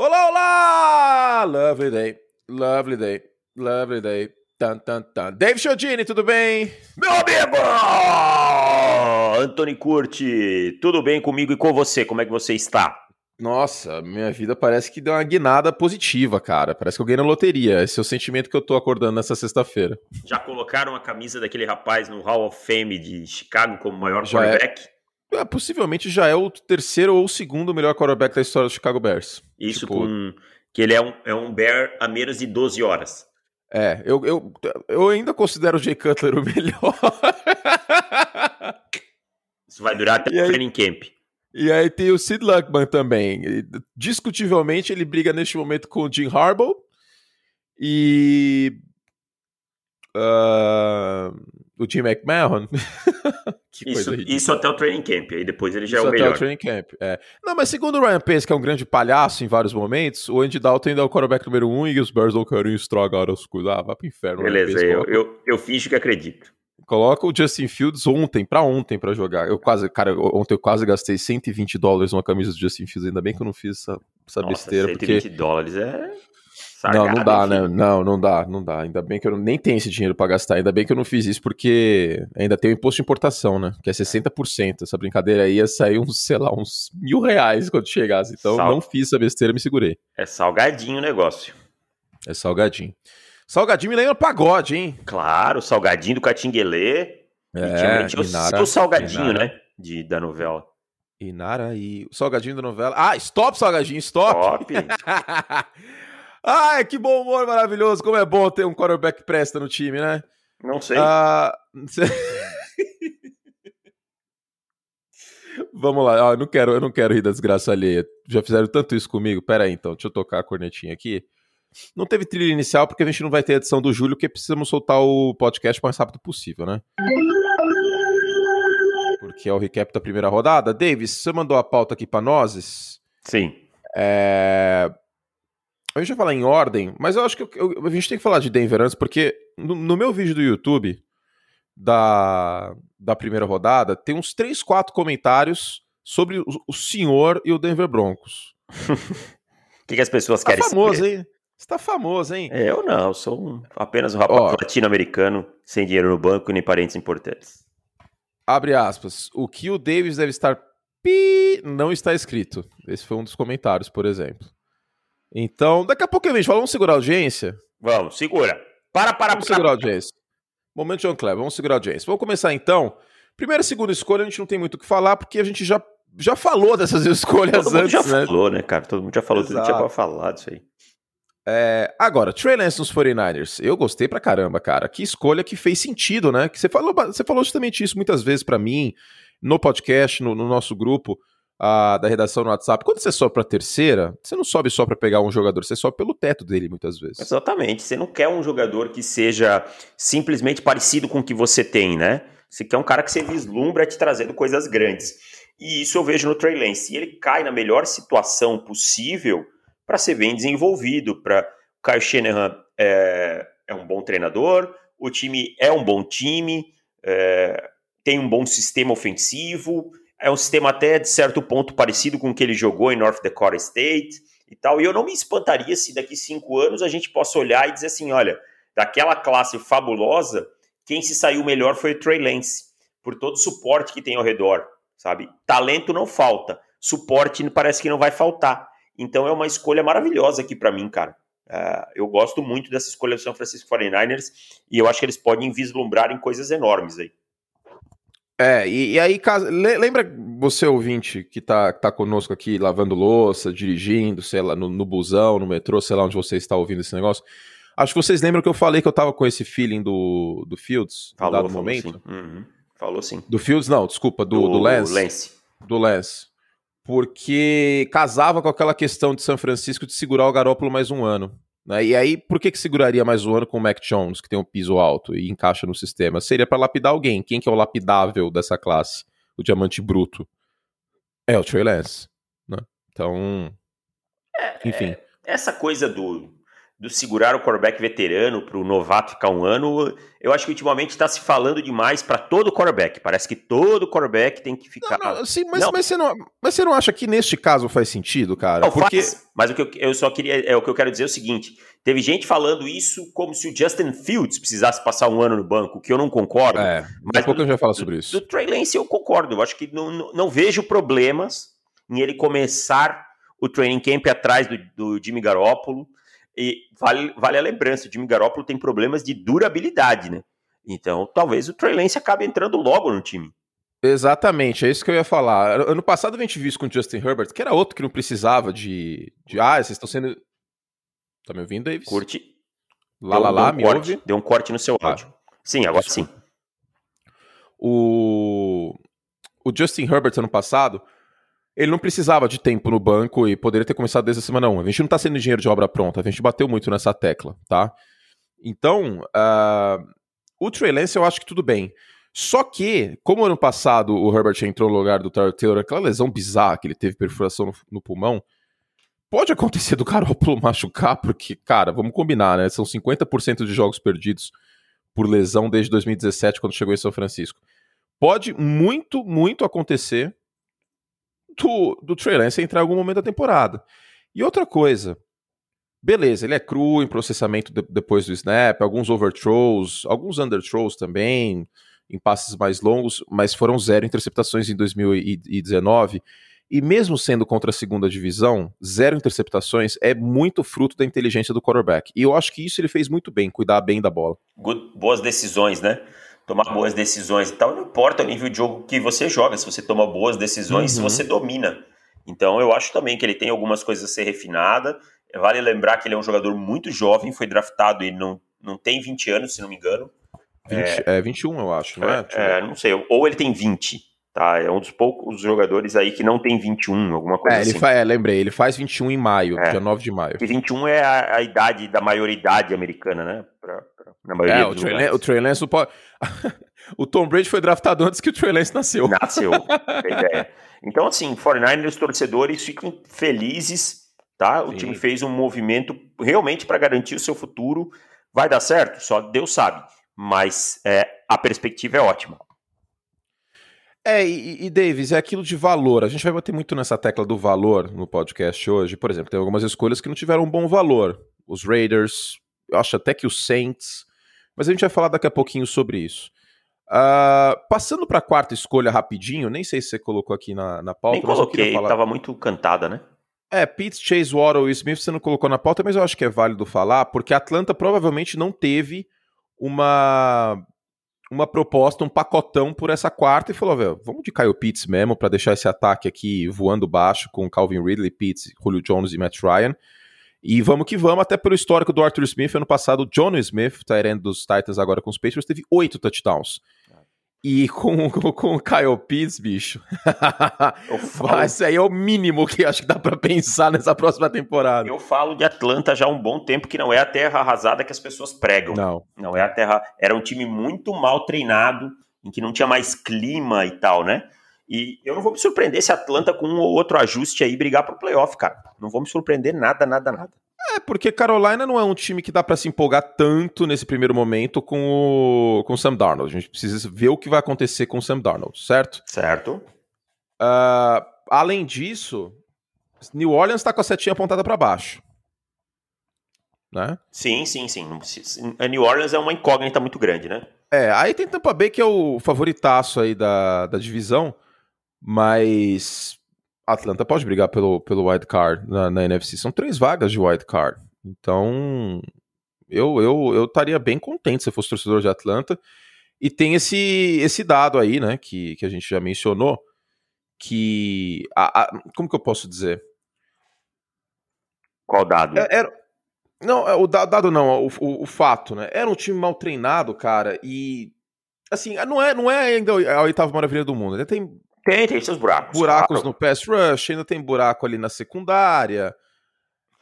Olá, olá! Lovely day, lovely day, lovely day. Tan, tan, tan. Dave Chiodini, tudo bem? Meu amigo! Antony Curti, tudo bem comigo e com você? Como é que você está? Nossa, minha vida parece que deu uma guinada positiva, cara. Parece que eu ganhei na loteria. Esse é o sentimento que eu tô acordando nessa sexta-feira. Já colocaram a camisa daquele rapaz no Hall of Fame de Chicago como maior Já é. quarterback? É... É, possivelmente já é o terceiro ou o segundo melhor quarterback da história do Chicago Bears. Isso tipo... com que ele é um, é um Bear a menos de 12 horas. É, eu, eu, eu ainda considero o Jay Cutler o melhor. Isso vai durar até o training camp. E aí tem o Sid Luckman também. Discutivelmente, ele briga neste momento com o Jim Harbaugh. E. Uh, o Jim McMahon. isso, isso, até o training camp, aí depois ele já isso é o melhor. Até o training camp, é. Não, mas segundo o Ryan Pace, que é um grande palhaço em vários momentos, o Andy Dalton ainda é o quarterback número um e os Bears não querem estragar as coisas. Ah, vai pro inferno. Beleza, eu, eu, eu finjo que acredito. Coloca o Justin Fields ontem, para ontem, para jogar. Eu quase, cara, ontem eu quase gastei 120 dólares numa camisa do Justin Fields. Ainda bem que eu não fiz essa, essa Nossa, besteira. 120 porque... dólares é. Sargado, não, não dá, enfim. né? Não, não dá, não dá. Ainda bem que eu nem tenho esse dinheiro para gastar. Ainda bem que eu não fiz isso, porque ainda tem o imposto de importação, né? Que é 60%. Essa brincadeira aí ia sair uns, sei lá, uns mil reais quando chegasse. Então Sal... não fiz essa besteira, me segurei. É salgadinho o negócio. É salgadinho. Salgadinho me lembra pagode, hein? Claro, salgadinho do Catinguelê. É, e Inara, o salgadinho, Inara. né? De, da novela. Inara e o salgadinho da novela. Ah, stop, salgadinho, stop! Stop! Ai, que bom humor maravilhoso. Como é bom ter um quarterback que presta no time, né? Não sei. Ah, Vamos lá, ah, eu não quero, eu não quero rir da desgraça alheia. Já fizeram tanto isso comigo. Pera aí, então, deixa eu tocar a cornetinha aqui. Não teve trilha inicial porque a gente não vai ter edição do Júlio, porque precisamos soltar o podcast o mais rápido possível, né? Porque é o recap da primeira rodada. Davis, você mandou a pauta aqui para nós? Sim. É... A gente vai falar em ordem, mas eu acho que eu, eu, a gente tem que falar de Denver antes, porque no, no, meu vídeo do YouTube da, da primeira rodada, tem uns 3, 4 comentários sobre o, o senhor e o Denver Broncos. O que, que, as pessoas tá querem famoso, saber? Hein? Você tá famoso, hein? Eu não, sou um, apenas um rapaz latino-americano, sem dinheiro no banco e nem parentes importantes. Abre aspas. O que o Davis deve estar pi não está escrito. Esse foi um dos comentários, por exemplo. Então, daqui a pouco a gente fala, vamos segurar a audiência? Vamos, segura. Para, para, Vamos para, segurar a audiência. Momento John Kleber, vamos segurar a audiência. Vamos começar então. Primeira e segunda escolha, a gente não tem muito o que falar, porque a gente já, já falou dessas escolhas Todo antes, já né? falou, né, cara? Todo mundo já falou, Exato. tudo tinha pra falar disso aí. É, agora, Trey Lance nos 49ers. Eu gostei pra caramba, cara. Que escolha que fez sentido, né? Que você falou, você falou justamente isso muitas vezes para mim, no podcast, no, no nosso grupo a, da redação no WhatsApp. Quando você sobe pra terceira, você não sobe só para pegar um jogador, você sobe pelo teto dele muitas vezes. Exatamente. Você não quer um jogador que seja simplesmente parecido com o que você tem, né? Você quer um cara que você vislumbra te trazendo coisas grandes. E isso eu vejo no Trey Lance. E ele cai na melhor situação possível para ser bem desenvolvido. Para Kyle Shanahan é, é, um bom treinador, o time é um bom time, é, tem um bom sistema ofensivo, é um sistema até de certo ponto parecido com o que ele jogou em North Dakota State e tal. E eu não me espantaria se daqui cinco anos a gente possa olhar e dizer assim, olha, daquela classe fabulosa, quem se saiu melhor foi o Trey Lance, por todo o suporte que tem ao redor, sabe? Talento não falta, suporte parece que não vai faltar. Então é uma escolha maravilhosa aqui para mim, cara. Uh, eu gosto muito dessa escolha do São Francisco 49ers e eu acho que eles podem vislumbrar em coisas enormes aí. É, e, e aí, lembra você, ouvinte, que tá, tá conosco aqui lavando louça, dirigindo, sei lá, no, no busão, no metrô, sei lá onde você está ouvindo esse negócio. Acho que vocês lembram que eu falei que eu tava com esse feeling do, do Fields, falou, dado falou momento? Sim. Uhum. Falou sim. Do Fields, não, desculpa, do, do, do Lance. Lance. Do Lance porque casava com aquela questão de São Francisco de segurar o Garópolo mais um ano. Né? E aí, por que, que seguraria mais um ano com o Mac Jones, que tem um piso alto e encaixa no sistema? Seria para lapidar alguém. Quem que é o lapidável dessa classe? O diamante bruto. É o Trey Lance. Né? Então, é, enfim. É, essa coisa do do segurar o quarterback veterano para o novato ficar um ano, eu acho que ultimamente está se falando demais para todo quarterback. Parece que todo quarterback tem que ficar. Não, não, sim, mas, não. Mas, você não, mas você não acha que neste caso faz sentido, cara? Não, Porque... Faz, mas o que eu, eu, só queria. É, o que eu quero dizer é o seguinte: teve gente falando isso como se o Justin Fields precisasse passar um ano no banco, que eu não concordo. É, mas pouco eu já falo sobre isso. Do, do Trey Lance eu concordo. Eu acho que não, não, não vejo problemas em ele começar o training camp atrás do, do Jimmy Garoppolo e vale, vale a lembrança, o Jimmy Garoppolo tem problemas de durabilidade, né? Então, talvez o Trey Lance acabe entrando logo no time. Exatamente, é isso que eu ia falar. Ano passado a gente viu isso com o Justin Herbert, que era outro que não precisava de. de ah, vocês estão sendo. Tá me ouvindo, Davis? Curte. Lá, lá, lá, um me corte, ouve? Deu um corte no seu ah, áudio. Sim, agora desculpa. sim. O... o Justin Herbert ano passado ele não precisava de tempo no banco e poderia ter começado desde a semana 1. A gente não está sendo engenheiro de obra pronta, a gente bateu muito nessa tecla, tá? Então, uh, o Trey Lance eu acho que tudo bem. Só que, como ano passado o Herbert entrou no lugar do Taylor, aquela lesão bizarra que ele teve perfuração no, no pulmão, pode acontecer do Garoppolo machucar, porque, cara, vamos combinar, né? São 50% de jogos perdidos por lesão desde 2017, quando chegou em São Francisco. Pode muito, muito acontecer do, do Trey Lance entrar em algum momento da temporada. E outra coisa, beleza, ele é cru em processamento de, depois do snap, alguns overthrows, alguns underthrows também, em passes mais longos, mas foram zero interceptações em 2019. E mesmo sendo contra a segunda divisão, zero interceptações é muito fruto da inteligência do quarterback. E eu acho que isso ele fez muito bem, cuidar bem da bola. Good, boas decisões, né? Tomar boas decisões e tal, não importa o nível de jogo que você joga, se você toma boas decisões, uhum. se você domina. Então eu acho também que ele tem algumas coisas a ser refinada. Vale lembrar que ele é um jogador muito jovem, foi draftado e não, não tem 20 anos, se não me engano. 20, é, é 21, eu acho, não é? É, é, não sei, ou ele tem 20, tá? É um dos poucos jogadores aí que não tem 21, alguma coisa é, assim. Ele é, lembrei, ele faz 21 em maio, é. dia 9 de maio. E 21 é a, a idade da maioridade americana, né? Pra, pra, na maioria é, o Trey, Lance, o Trey Lance não pode... o Tom Brady foi draftado antes que o Trey Lance nasceu. Nasceu, ideia. Então, assim, 49ers torcedores fiquem felizes, tá? O Sim. time fez um movimento realmente para garantir o seu futuro. Vai dar certo? Só Deus sabe. Mas é, a perspectiva é ótima. É, e, e Davis, é aquilo de valor. A gente vai bater muito nessa tecla do valor no podcast hoje. Por exemplo, tem algumas escolhas que não tiveram um bom valor. Os Raiders, eu acho até que os Saints. Mas a gente vai falar daqui a pouquinho sobre isso. Uh, passando para a quarta escolha rapidinho, nem sei se você colocou aqui na, na pauta. Nem coloquei, falar... tava muito cantada, né? É, Pitts, Chase Waddle e Smith você não colocou na pauta, mas eu acho que é válido falar, porque a Atlanta provavelmente não teve uma uma proposta, um pacotão por essa quarta e falou, velho, vamos de Kyle Pitts mesmo para deixar esse ataque aqui voando baixo com Calvin Ridley, Pitts, Julio Jones e Matt Ryan. E vamos que vamos, até pelo histórico do Arthur Smith, ano passado, o John Smith, Tyrant dos Titans agora com os Patriots, teve oito touchdowns. E com, com, com o Kyle Pitts, bicho. Esse aí é o mínimo que acho que dá para pensar nessa próxima temporada. Eu falo de Atlanta já há um bom tempo que não é a terra arrasada que as pessoas pregam. Não. Não é a terra. Era um time muito mal treinado, em que não tinha mais clima e tal, né? E eu não vou me surpreender se Atlanta, com um ou outro ajuste aí, brigar pro playoff, cara. Não vou me surpreender nada, nada, nada. É, porque Carolina não é um time que dá para se empolgar tanto nesse primeiro momento com o, com o Sam Darnold. A gente precisa ver o que vai acontecer com o Sam Darnold, certo? Certo. Uh, além disso, New Orleans tá com a setinha apontada para baixo. Né? Sim, sim, sim. A New Orleans é uma incógnita muito grande, né? É, aí tem Tampa Bay que é o favoritaço aí da, da divisão, mas Atlanta pode brigar pelo, pelo wild card na, na NFC. São três vagas de wild card. Então, eu eu eu estaria bem contente se eu fosse torcedor de Atlanta. E tem esse esse dado aí, né, que, que a gente já mencionou, que a, a como que eu posso dizer? Qual dado? É, era, não, é, o dado não, o, o, o, fato, né? Era um time mal treinado, cara, e assim, não é, não é ainda a oitava maravilha do mundo. Ainda tem tem, tem seus buracos. Buracos claro. no pass rush, ainda tem buraco ali na secundária.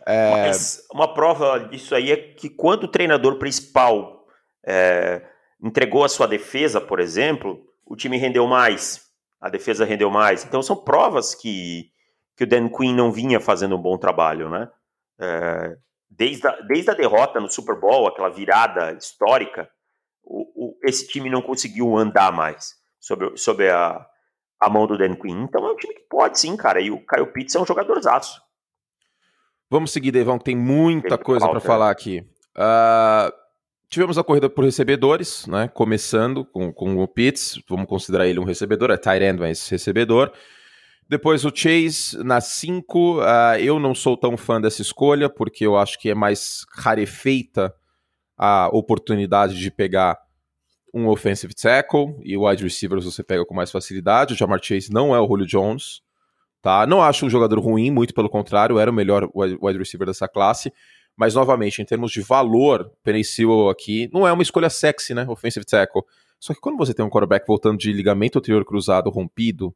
É... Mas uma prova disso aí é que quando o treinador principal é, entregou a sua defesa, por exemplo, o time rendeu mais, a defesa rendeu mais. Então são provas que, que o Dan Quinn não vinha fazendo um bom trabalho, né? É, desde a, desde a derrota no Super Bowl, aquela virada histórica, o, o, esse time não conseguiu andar mais sobre, sobre a, a mão do Dan Quinn. Então é um time que pode sim, cara. E o Kyle Pitts é um jogadorzaço. Vamos seguir, Devão, que tem muita tem coisa para falar aqui. Uh, tivemos a corrida por recebedores, né? Começando com, com o Pitts, vamos considerar ele um recebedor, é tight end, mas recebedor. Depois o Chase na 5. Uh, eu não sou tão fã dessa escolha, porque eu acho que é mais rarefeita a oportunidade de pegar um offensive tackle e wide receivers você pega com mais facilidade. O Jamar Chase não é o Julio Jones, tá? Não acho um jogador ruim, muito pelo contrário, era o melhor wide receiver dessa classe. Mas, novamente, em termos de valor, Penny aqui não é uma escolha sexy, né? Offensive tackle. Só que quando você tem um quarterback voltando de ligamento anterior cruzado rompido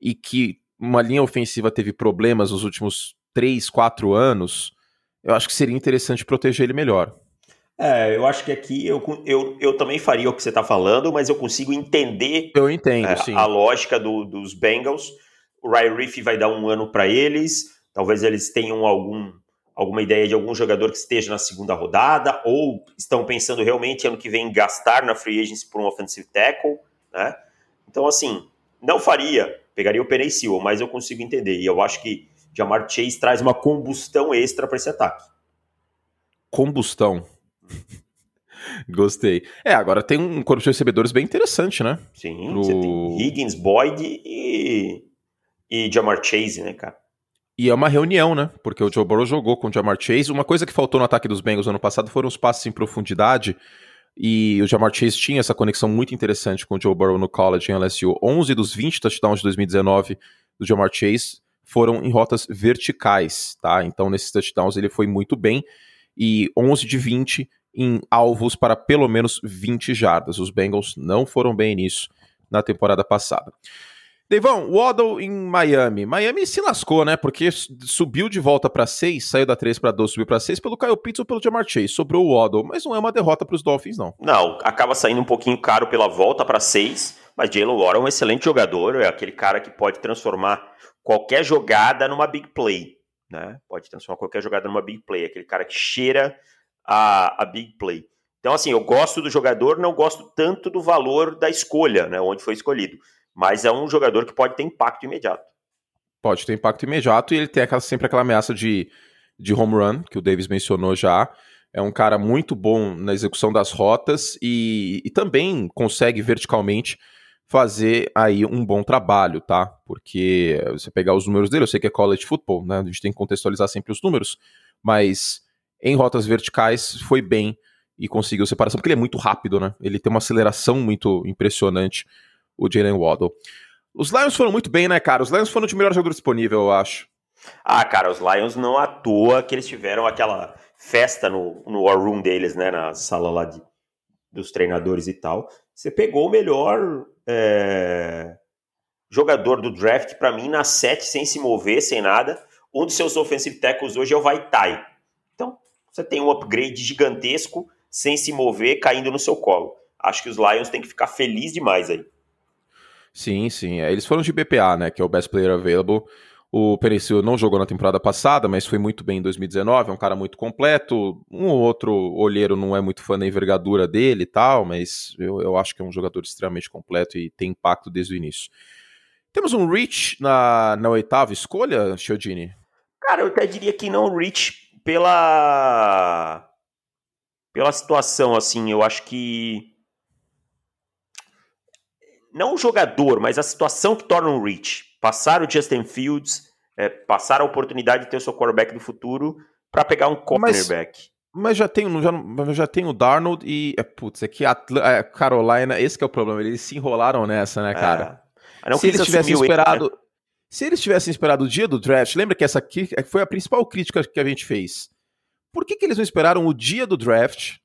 e que uma linha ofensiva teve problemas nos últimos 3, 4 anos, eu acho que seria interessante proteger ele melhor. É, eu acho que aqui eu, eu, eu também faria o que você está falando, mas eu consigo entender eu entendo, é, a lógica do, dos Bengals. O Ryan Riff vai dar um ano para eles, talvez eles tenham algum, alguma ideia de algum jogador que esteja na segunda rodada, ou estão pensando realmente ano que vem gastar na free agency por um offensive tackle, né? Então, assim, não faria, pegaria o Penny Sewell, mas eu consigo entender. E eu acho que Jamar Chase traz uma combustão extra para esse ataque. Combustão. Gostei. É, agora tem um corpo de recebedores bem interessante, né? Sim, Pro... você tem Higgins, Boyd e, e Jamar Chase, né, cara? E é uma reunião, né? Porque o Joe Burrow jogou com o Jamar Chase. Uma coisa que faltou no ataque dos Bengals ano passado foram os passes em profundidade. E o Jamar Chase tinha essa conexão muito interessante com o Joe Burrow no college em LSU. 11 dos 20 touchdowns de 2019 do Jamar Chase foram em rotas verticais, tá? Então nesses touchdowns ele foi muito bem. E 11 de 20 em alvos para pelo menos 20 jardas. Os Bengals não foram bem nisso na temporada passada. Devão, Waddle em Miami. Miami se lascou, né? Porque subiu de volta para 6, saiu da 3 para 12, subiu para 6 pelo Kyle Pitts ou pelo Jamar Chase. Sobrou o Waddle, mas não é uma derrota para os Dolphins, não. Não, acaba saindo um pouquinho caro pela volta para 6, mas Jalen Waddle é um excelente jogador, é aquele cara que pode transformar qualquer jogada numa big play, né? Pode transformar qualquer jogada numa big play, aquele cara que cheira a, a big play. Então, assim, eu gosto do jogador, não gosto tanto do valor da escolha, né? Onde foi escolhido. Mas é um jogador que pode ter impacto imediato. Pode ter impacto imediato e ele tem aquela, sempre aquela ameaça de, de home run, que o Davis mencionou já. É um cara muito bom na execução das rotas e, e também consegue verticalmente fazer aí um bom trabalho, tá? Porque você pegar os números dele, eu sei que é college football, né? A gente tem que contextualizar sempre os números, mas em rotas verticais foi bem e conseguiu separação, porque ele é muito rápido, né? Ele tem uma aceleração muito impressionante, o Jalen Waddle. Os Lions foram muito bem, né, cara? Os Lions foram o melhor jogador disponível, eu acho. Ah, cara, os Lions não à toa que eles tiveram aquela festa no, no War Room deles, né? Na sala lá de, dos treinadores e tal. Você pegou o melhor é, jogador do draft, para mim, na 7, sem se mover, sem nada. Um dos seus offensive tackles hoje é o Vaitai. Você tem um upgrade gigantesco, sem se mover, caindo no seu colo. Acho que os Lions têm que ficar felizes demais aí. Sim, sim. É, eles foram de BPA, né? Que é o Best Player Available. O Penicil não jogou na temporada passada, mas foi muito bem em 2019. É um cara muito completo. Um ou outro olheiro não é muito fã da envergadura dele e tal, mas eu, eu acho que é um jogador extremamente completo e tem impacto desde o início. Temos um Rich na, na oitava escolha, Chiodini? Cara, eu até diria que não Rich pela pela situação assim, eu acho que não o jogador, mas a situação que torna um Rich. Passar o Justin Fields, é, passar a oportunidade de ter o seu quarterback do futuro para pegar um cornerback. Mas, mas já tem, já, já tem o Darnold e. É, putz, é que a é, Carolina, esse é o problema. Eles se enrolaram nessa, né, cara? É. Se eles tivessem esperado. Ele, né? Se eles tivessem esperado o dia do draft, lembra que essa aqui é, foi a principal crítica que a gente fez. Por que, que eles não esperaram o dia do draft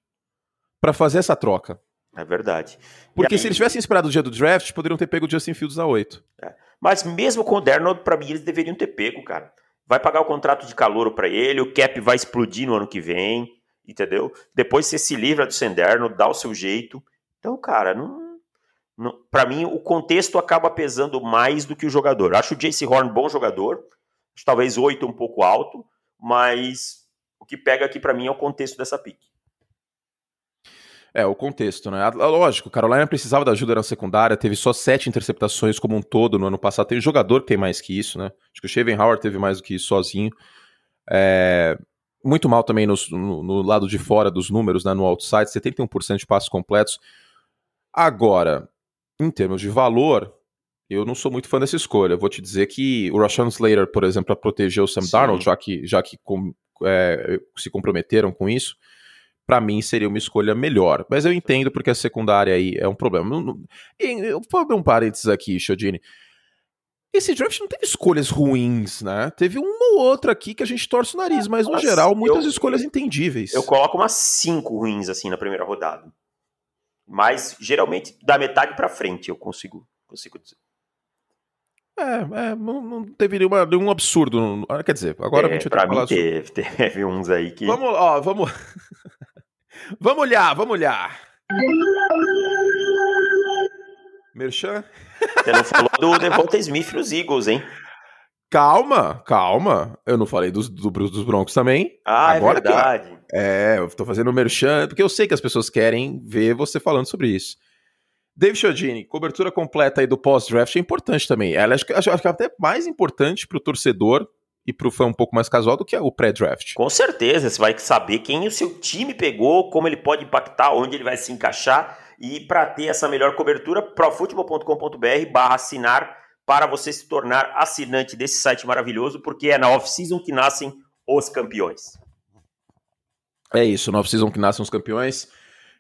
para fazer essa troca? É verdade. Porque aí... se eles tivessem esperado o dia do draft, poderiam ter pego o Justin Fields a 8. É. Mas mesmo com o Darnold, para mim, eles deveriam ter pego, cara. Vai pagar o contrato de calor para ele, o cap vai explodir no ano que vem, entendeu? Depois você se livra do Senderno, dá o seu jeito. Então, cara, não para mim, o contexto acaba pesando mais do que o jogador. Acho o Jace Horn bom jogador, talvez oito um pouco alto, mas O que pega aqui para mim é o contexto dessa pick. É, o contexto, né? Lógico, Carolina precisava da ajuda na secundária, teve só sete interceptações como um todo no ano passado. Tem jogador que tem mais que isso, né? Acho que o Shaven Howard teve mais do que isso sozinho. É, muito mal também no, no, no, lado de fora dos números, né? No outside, 71% de passos completos. Agora, em termos de valor, eu não sou muito fã dessa escolha. Vou te dizer que o Rashawn Slater, por exemplo, para proteger o Sam Sim. Darnold, já que, já que com, é, se comprometeram com isso, para mim seria uma escolha melhor. Mas eu entendo porque a secundária aí é um problema. Eu vou abrir um parênteses aqui, Chodini. Esse draft não teve escolhas ruins, né? Teve uma ou outra aqui que a gente torce o nariz, mas no geral, muitas eu, escolhas entendíveis. Eu coloco umas cinco ruins assim na primeira rodada. Mas geralmente da metade para frente eu consigo, consigo dizer. É, é não, não, teve nenhuma, nenhum absurdo. Quer dizer, agora é, a gente vai falar teve, sobre... teve uns aí que. Vamos, ó, vamos. vamos olhar, vamos olhar. Merchan? Você não falou do Devonta Smith nos Eagles, hein? Calma, calma. Eu não falei dos, do, dos Broncos também. Ah, é Agora é verdade. Que, é, eu tô fazendo o merchan, porque eu sei que as pessoas querem ver você falando sobre isso. David Chiodini, cobertura completa aí do pós-draft é importante também. Ela acho, acho, acho que é até mais importante pro torcedor e pro fã um pouco mais casual do que o pré-draft. Com certeza, você vai saber quem o seu time pegou, como ele pode impactar, onde ele vai se encaixar. E para ter essa melhor cobertura, profutbol.com.br barra assinar para você se tornar assinante desse site maravilhoso, porque é na off-season que nascem os campeões. É isso, na off-season que nascem os campeões.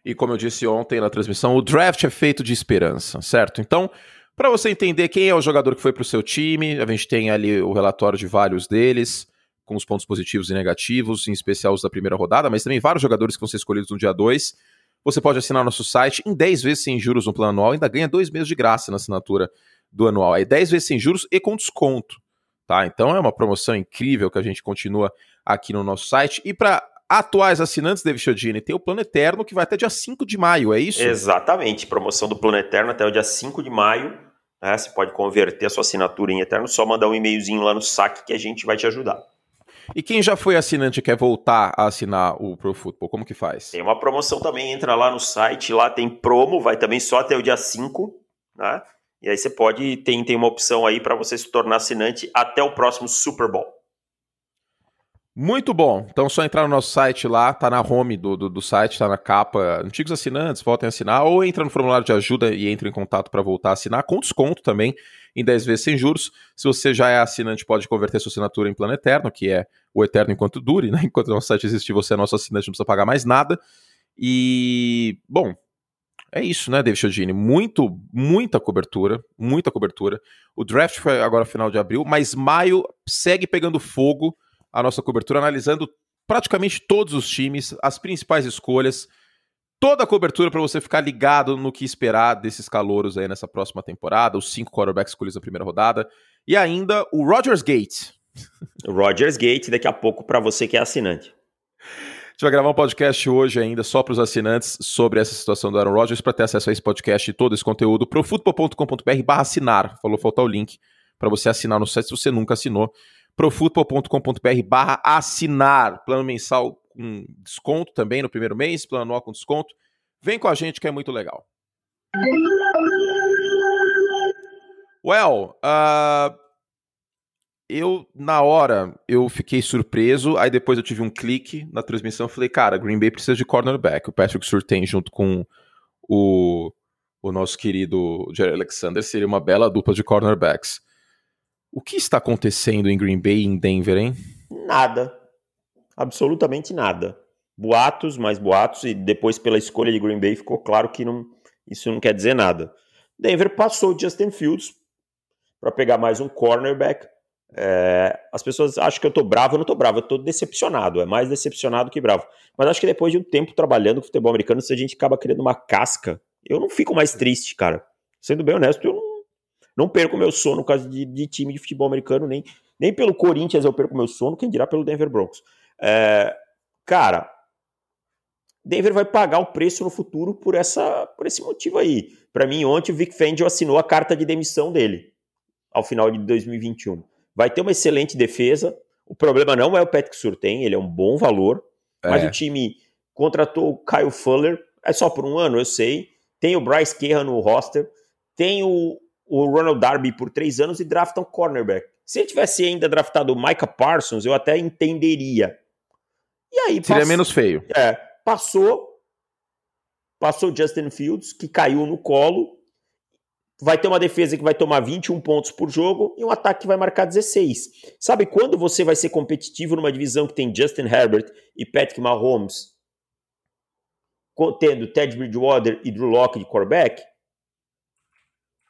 E como eu disse ontem na transmissão, o draft é feito de esperança, certo? Então, para você entender quem é o jogador que foi para o seu time, a gente tem ali o relatório de vários deles, com os pontos positivos e negativos, em especial os da primeira rodada, mas também vários jogadores que vão ser escolhidos no dia 2. Você pode assinar nosso site em 10 vezes sem juros no plano anual, ainda ganha dois meses de graça na assinatura do anual. É 10 vezes sem juros e com desconto. Tá? Então é uma promoção incrível que a gente continua aqui no nosso site. E para atuais assinantes, David Chiodini, tem o Plano Eterno que vai até dia 5 de maio, é isso? Exatamente, promoção do Plano Eterno até o dia 5 de maio. Né? Você pode converter a sua assinatura em Eterno, só mandar um e-mailzinho lá no saque que a gente vai te ajudar. E quem já foi assinante e quer voltar a assinar o Pro Football, como que faz? Tem uma promoção também, entra lá no site, lá tem promo, vai também só até o dia 5, né? E aí você pode, tem, tem uma opção aí para você se tornar assinante até o próximo Super Bowl. Muito bom. Então, só entrar no nosso site lá, tá na home do, do, do, site, tá na capa. Antigos assinantes, voltem a assinar, ou entra no formulário de ajuda e entre em contato para voltar a assinar, com desconto também, em 10 vezes sem juros. Se você já é assinante, pode converter sua assinatura em plano eterno, que é o eterno enquanto dure, né? Enquanto o nosso site existir, você é nosso assinante, não precisa pagar mais nada. E, bom, é isso, né, David Chodini? Muito, muita cobertura, muita cobertura. O draft foi agora final de abril, mas maio segue pegando fogo a nossa cobertura, analisando praticamente todos os times, as principais escolhas, toda a cobertura para você ficar ligado no que esperar desses calouros aí nessa próxima temporada, os cinco quarterbacks escolhidos na primeira rodada, e ainda o Rogers Gate. Rogers Gate, daqui a pouco para você que é assinante. Gente vai gravar um podcast hoje ainda só para os assinantes sobre essa situação do Aaron Rodgers. Para ter acesso a esse podcast e todo esse conteúdo, profutbol.com.br barra assinar. Falou faltar o link para você assinar no site se você nunca assinou profutbol.com.br barra assinar. Plano mensal com desconto também no primeiro mês, plano anual com desconto. Vem com a gente que é muito legal. Well, uh, eu, na hora, eu fiquei surpreso, aí depois eu tive um clique na transmissão, falei, cara, Green Bay precisa de cornerback. O Patrick Surtain junto com o, o nosso querido Jerry Alexander seria uma bela dupla de cornerbacks. O que está acontecendo em Green Bay e em Denver, hein? Nada. Absolutamente nada. Boatos, mais boatos, e depois pela escolha de Green Bay ficou claro que não, isso não quer dizer nada. Denver passou Justin Fields para pegar mais um cornerback. É, as pessoas acham que eu tô bravo, eu não tô bravo, eu tô decepcionado, é mais decepcionado que bravo. Mas acho que depois de um tempo trabalhando com futebol americano, se a gente acaba criando uma casca, eu não fico mais triste, cara. Sendo bem honesto, eu não não perco meu sono por causa de, de, time de futebol americano, nem, nem pelo Corinthians eu perco meu sono, quem dirá pelo Denver Broncos. É, cara, Denver vai pagar o preço no futuro por, essa, por esse motivo aí. Para mim, ontem o Vic Fangio assinou a carta de demissão dele, ao final de 2021. Vai ter uma excelente defesa, O problema não é o Patrick Surtain, ele é um bom valor, é. mas o time contratou o Kyle Fuller, é só por um ano, eu sei. Tem o Bryce Cahan no roster, tem o, o Ronald Darby por três anos e draftam cornerback. Se ele tivesse ainda draftado o Micah Parsons, eu até entenderia. E aí Seria pass... menos feio. É, passou. Passou o Justin Fields, que caiu no colo. Vai ter uma defesa que vai tomar 21 pontos por jogo e um ataque que vai marcar 16. Sabe quando você vai ser competitivo numa divisão que tem Justin Herbert e Patrick Mahomes, tendo Ted Bridgewater e Drew Locke de quarterback?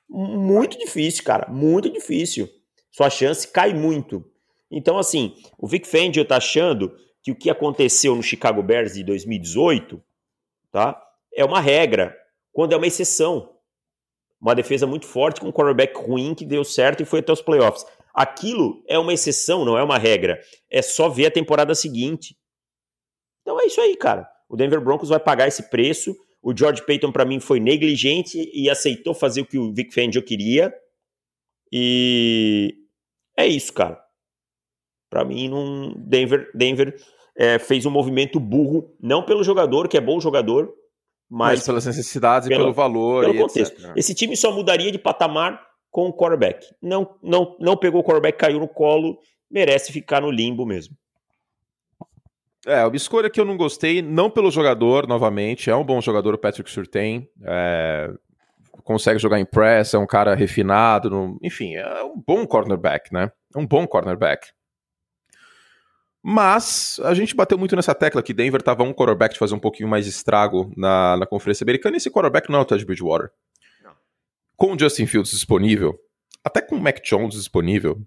Muito difícil, cara. Muito difícil. Sua chance cai muito. Então, assim, o Vic Fangio tá achando que o que aconteceu no Chicago Bears de 2018 tá, é uma regra, quando é uma exceção. Uma defesa muito forte com um quarterback ruim que deu certo e foi até os playoffs. Aquilo é uma exceção, não é uma regra. É só ver a temporada seguinte. Então é isso aí, cara. O Denver Broncos vai pagar esse preço. O George Payton, para mim, foi negligente e aceitou fazer o que o Vic Fangio queria. E é isso, cara. Para mim, não... Denver, Denver é, fez um movimento burro, não pelo jogador, que é bom jogador, mas, mas pelas necessidades pelo, e pelo valor. Pelo contexto. Etc. Esse time só mudaria de patamar com o quarterback. Não, não, não pegou o quarterback, caiu no colo, merece ficar no limbo mesmo. É, uma escolha que eu não gostei, não pelo jogador, novamente, é um bom jogador o Patrick Surtain, é, consegue jogar em press, é um cara refinado, no, enfim, é um bom cornerback, né? É um bom cornerback. Mas a gente bateu muito nessa tecla que Denver tava um quarterback de fazer um pouquinho mais estrago na, na Conferência Americana e esse quarterback não é o Ted Bridgewater. Não. Com o Justin Fields disponível, até com o Mac Jones disponível,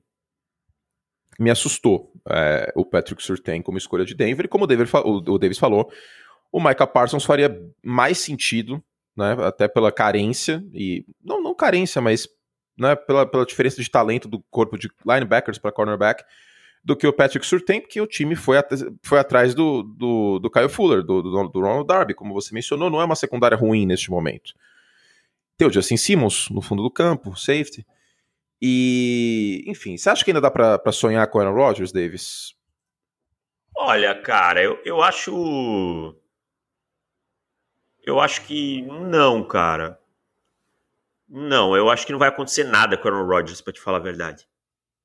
me assustou é, o Patrick Surtain como escolha de Denver. E como o, Denver, o, o Davis falou, o Micah Parsons faria mais sentido, né, até pela carência, e não, não carência, mas né, pela, pela diferença de talento do corpo de linebackers para cornerback do que o Patrick Surtain, porque o time foi, at foi atrás do, do, do Kyle Fuller, do, do, do, Ronald Darby, como você mencionou, não é uma secundária ruim neste momento. Tem o Justin Simmons no fundo do campo, safety. E, enfim, você acha que ainda dá para sonhar com o Aaron Rodgers, Davis? Olha, cara, eu, eu acho. Eu acho que não, cara. Não, eu acho que não vai acontecer nada com o Aaron Rodgers, pra te falar a verdade.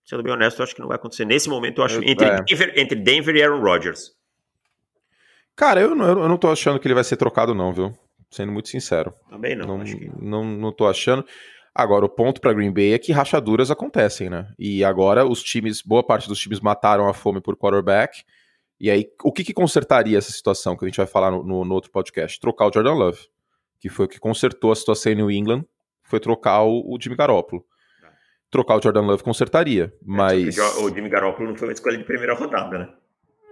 Sendo bem honesto, eu acho que não vai acontecer. Nesse momento, eu acho eu, entre, é. Denver, entre Denver e Aaron Rodgers. Cara, eu não, eu não tô achando que ele vai ser trocado, não, viu? Sendo muito sincero. Também não. Não, que... não, não tô achando. Agora, o ponto para Green Bay é que rachaduras acontecem, né? E agora os times, boa parte dos times mataram a fome por quarterback. E aí, o que, que consertaria essa situação que a gente vai falar no, no, no outro podcast? Trocar o Jordan Love, que foi o que consertou a situação em New England, foi trocar o, o Jimmy Garoppolo trocar o Jordan Love consertaria, mas... o Jimmy Garoppolo não foi uma escolha de primeira rodada, né?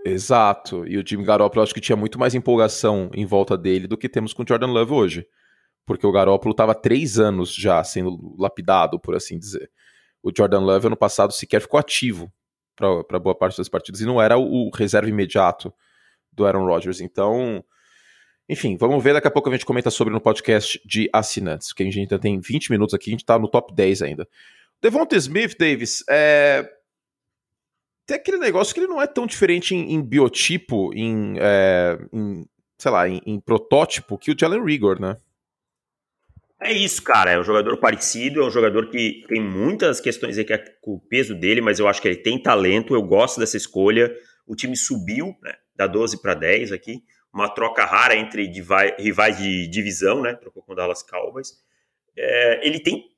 Exato, e o Jimmy Garoppolo acho que tinha muito mais empolgação em volta dele do que temos com o Jordan Love hoje, porque o Garoppolo estava três anos já sendo lapidado, por assim dizer. O Jordan Love ano passado sequer ficou ativo para boa parte das partidas e não era o, o reserva imediato do Aaron Rodgers, então... Enfim, vamos ver, daqui a pouco a gente comenta sobre no podcast de assinantes, porque a gente ainda tem 20 minutos aqui, a gente está no top 10 ainda. Devonta Smith, Davis, é... tem aquele negócio que ele não é tão diferente em, em biotipo, em, é... em, sei lá, em, em, protótipo que o Jalen Rigor, né? É isso, cara. É um jogador parecido, é um jogador que tem muitas questões aí que é com o peso dele, mas eu acho que ele tem talento, eu gosto dessa escolha. O time subiu, né, da 12 para 10 aqui, uma troca rara entre rivais de divisão, né? Trocou com o Dallas Cowboys. É, ele tem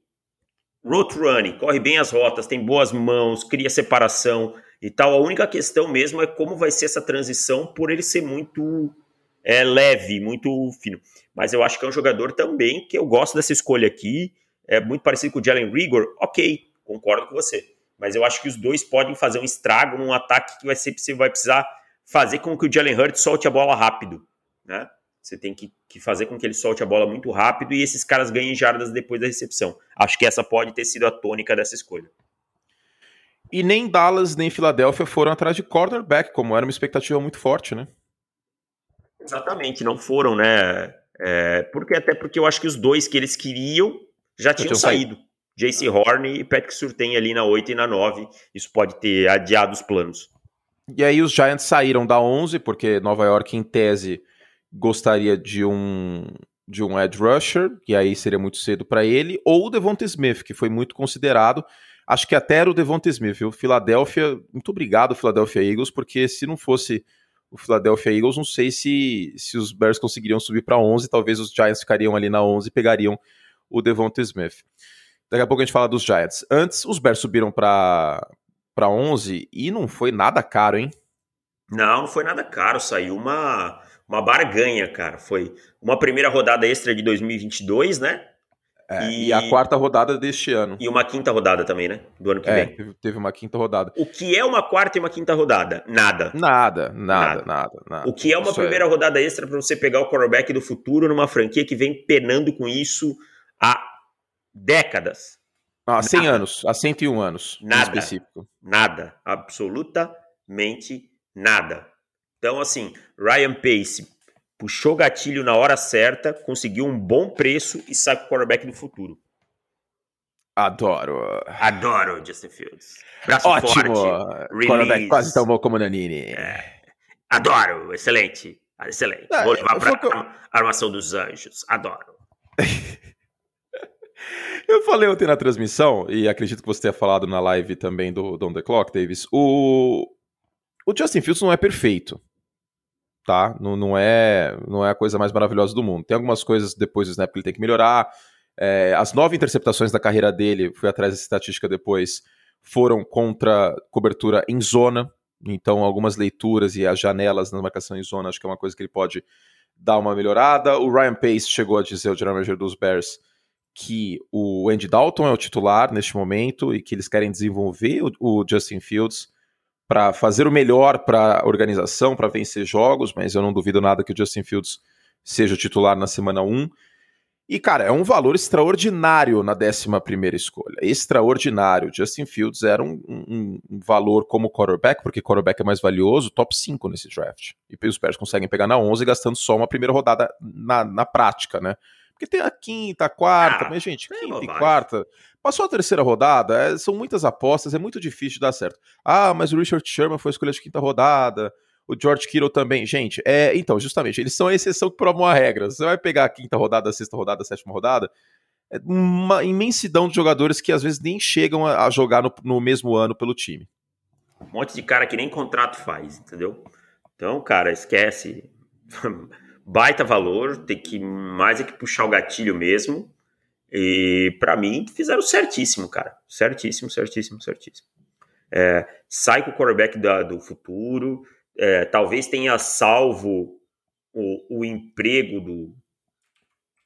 road running, corre bem as rotas, tem boas mãos, cria separação e tal. A única questão mesmo é como vai ser essa transição por ele ser muito é, leve, muito fino. Mas eu acho que é um jogador também que eu gosto dessa escolha aqui. É muito parecido com o Jalen Rigor. Ok, concordo com você. Mas eu acho que os dois podem fazer um estrago num ataque que vai ser você vai precisar fazer com que o Jalen Hurts solte a bola rápido, né? Você tem que, que, fazer com que ele solte a bola muito rápido e esses caras ganhem jardas depois da recepção. Acho que essa pode ter sido a tônica dessa escolha. E nem Dallas nem Filadélfia foram atrás de cornerback, como era uma expectativa muito forte, né? Exatamente, não foram, né? É, porque até porque eu acho que os dois que eles queriam já tinham saído. JC Horn e Patrick Surtain ali na 8 e na 9. Isso pode ter adiado os planos. E aí os Giants saíram da 11, porque Nova York, em tese, gostaria de um de um edge rusher, e aí seria muito cedo para ele, ou o Devonta Smith, que foi muito considerado. Acho que até era o Devonta Smith, viu? Philadelphia, muito obrigado, Philadelphia Eagles, porque se não fosse o Philadelphia Eagles, não sei se, se os Bears conseguiriam subir para 11, talvez os Giants ficariam ali na 11 e pegariam o Devonta Smith. Daqui a pouco a gente fala dos Giants. Antes, os Bears subiram para 11 e não foi nada caro, hein? Não, não foi nada caro. Saiu uma, uma barganha, cara. Foi uma primeira rodada extra de 2022, né? É, e... e... a quarta rodada deste ano. E uma quinta rodada também, né? Do ano que é, vem. Teve, teve, uma quinta rodada. O que é uma quarta e uma quinta rodada? Nada. Nada, nada, nada. nada, nada. O que é uma isso primeira é... rodada extra para você pegar o quarterback do futuro numa franquia que vem penando com isso há décadas? Há ah, 100 nada. anos, há 101 anos. Nada. Específico. Nada. Absolutamente nada. Então, assim, Ryan Pace puxou gatilho na hora certa, conseguiu um bom preço e sai com o quarterback do futuro. Adoro. Adoro Justin Fields. Braço Ótimo. forte. Quarterback quase tão bom como o Nanini. É. Adoro. Excelente. Excelente. É, Vou levar pra eu... armação dos anjos. Adoro. eu falei ontem na transmissão, e acredito que você tenha falado na live também do Don The Clock, Davis. O, o Justin Fields não é perfeito tá? Não, não, é, não é a coisa mais maravilhosa do mundo. Tem algumas coisas depois do snap que ele tem que melhorar. É, as nove interceptações da carreira dele, fui atrás dessa estatística depois, foram contra cobertura em zona. Então, algumas leituras e as janelas na marcação em zona, acho que é uma coisa que ele pode dar uma melhorada. O Ryan Pace chegou a dizer, o general manager dos Bears, que o Andy Dalton é o titular neste momento e que eles querem desenvolver o, o Justin Fields para fazer o melhor para a organização, para vencer jogos, mas eu não duvido nada que o Justin Fields seja titular na semana 1. E, cara, é um valor extraordinário na 11 escolha. Extraordinário. Justin Fields era um, um, um, valor como quarterback, porque quarterback é mais valioso, top 5 nesse draft. E os Bears conseguem pegar na 11 gastando só uma primeira rodada na, na prática, né? Porque tem a quinta, a quarta, ah, mas, gente, quinta e quarta. Passou a terceira rodada, é, são muitas apostas, é muito difícil dar certo. Ah, mas o Richard Sherman foi escolha de quinta rodada, o George Kittle também. Gente, é, então, justamente, eles são a exceção que provam a regra. Você vai pegar a quinta rodada, a sexta rodada, a sétima rodada, é uma imensidão de jogadores que às vezes nem chegam a, a jogar no, no mesmo ano pelo time. Um monte de cara que nem contrato faz, entendeu? Então, cara, esquece. Baita valor, tem que mais é que puxar o gatilho mesmo. E para mim, fizeram certíssimo, cara. Certíssimo, certíssimo, certíssimo. É, sai com o quarterback da, do futuro. É, talvez tenha salvo o, o emprego do,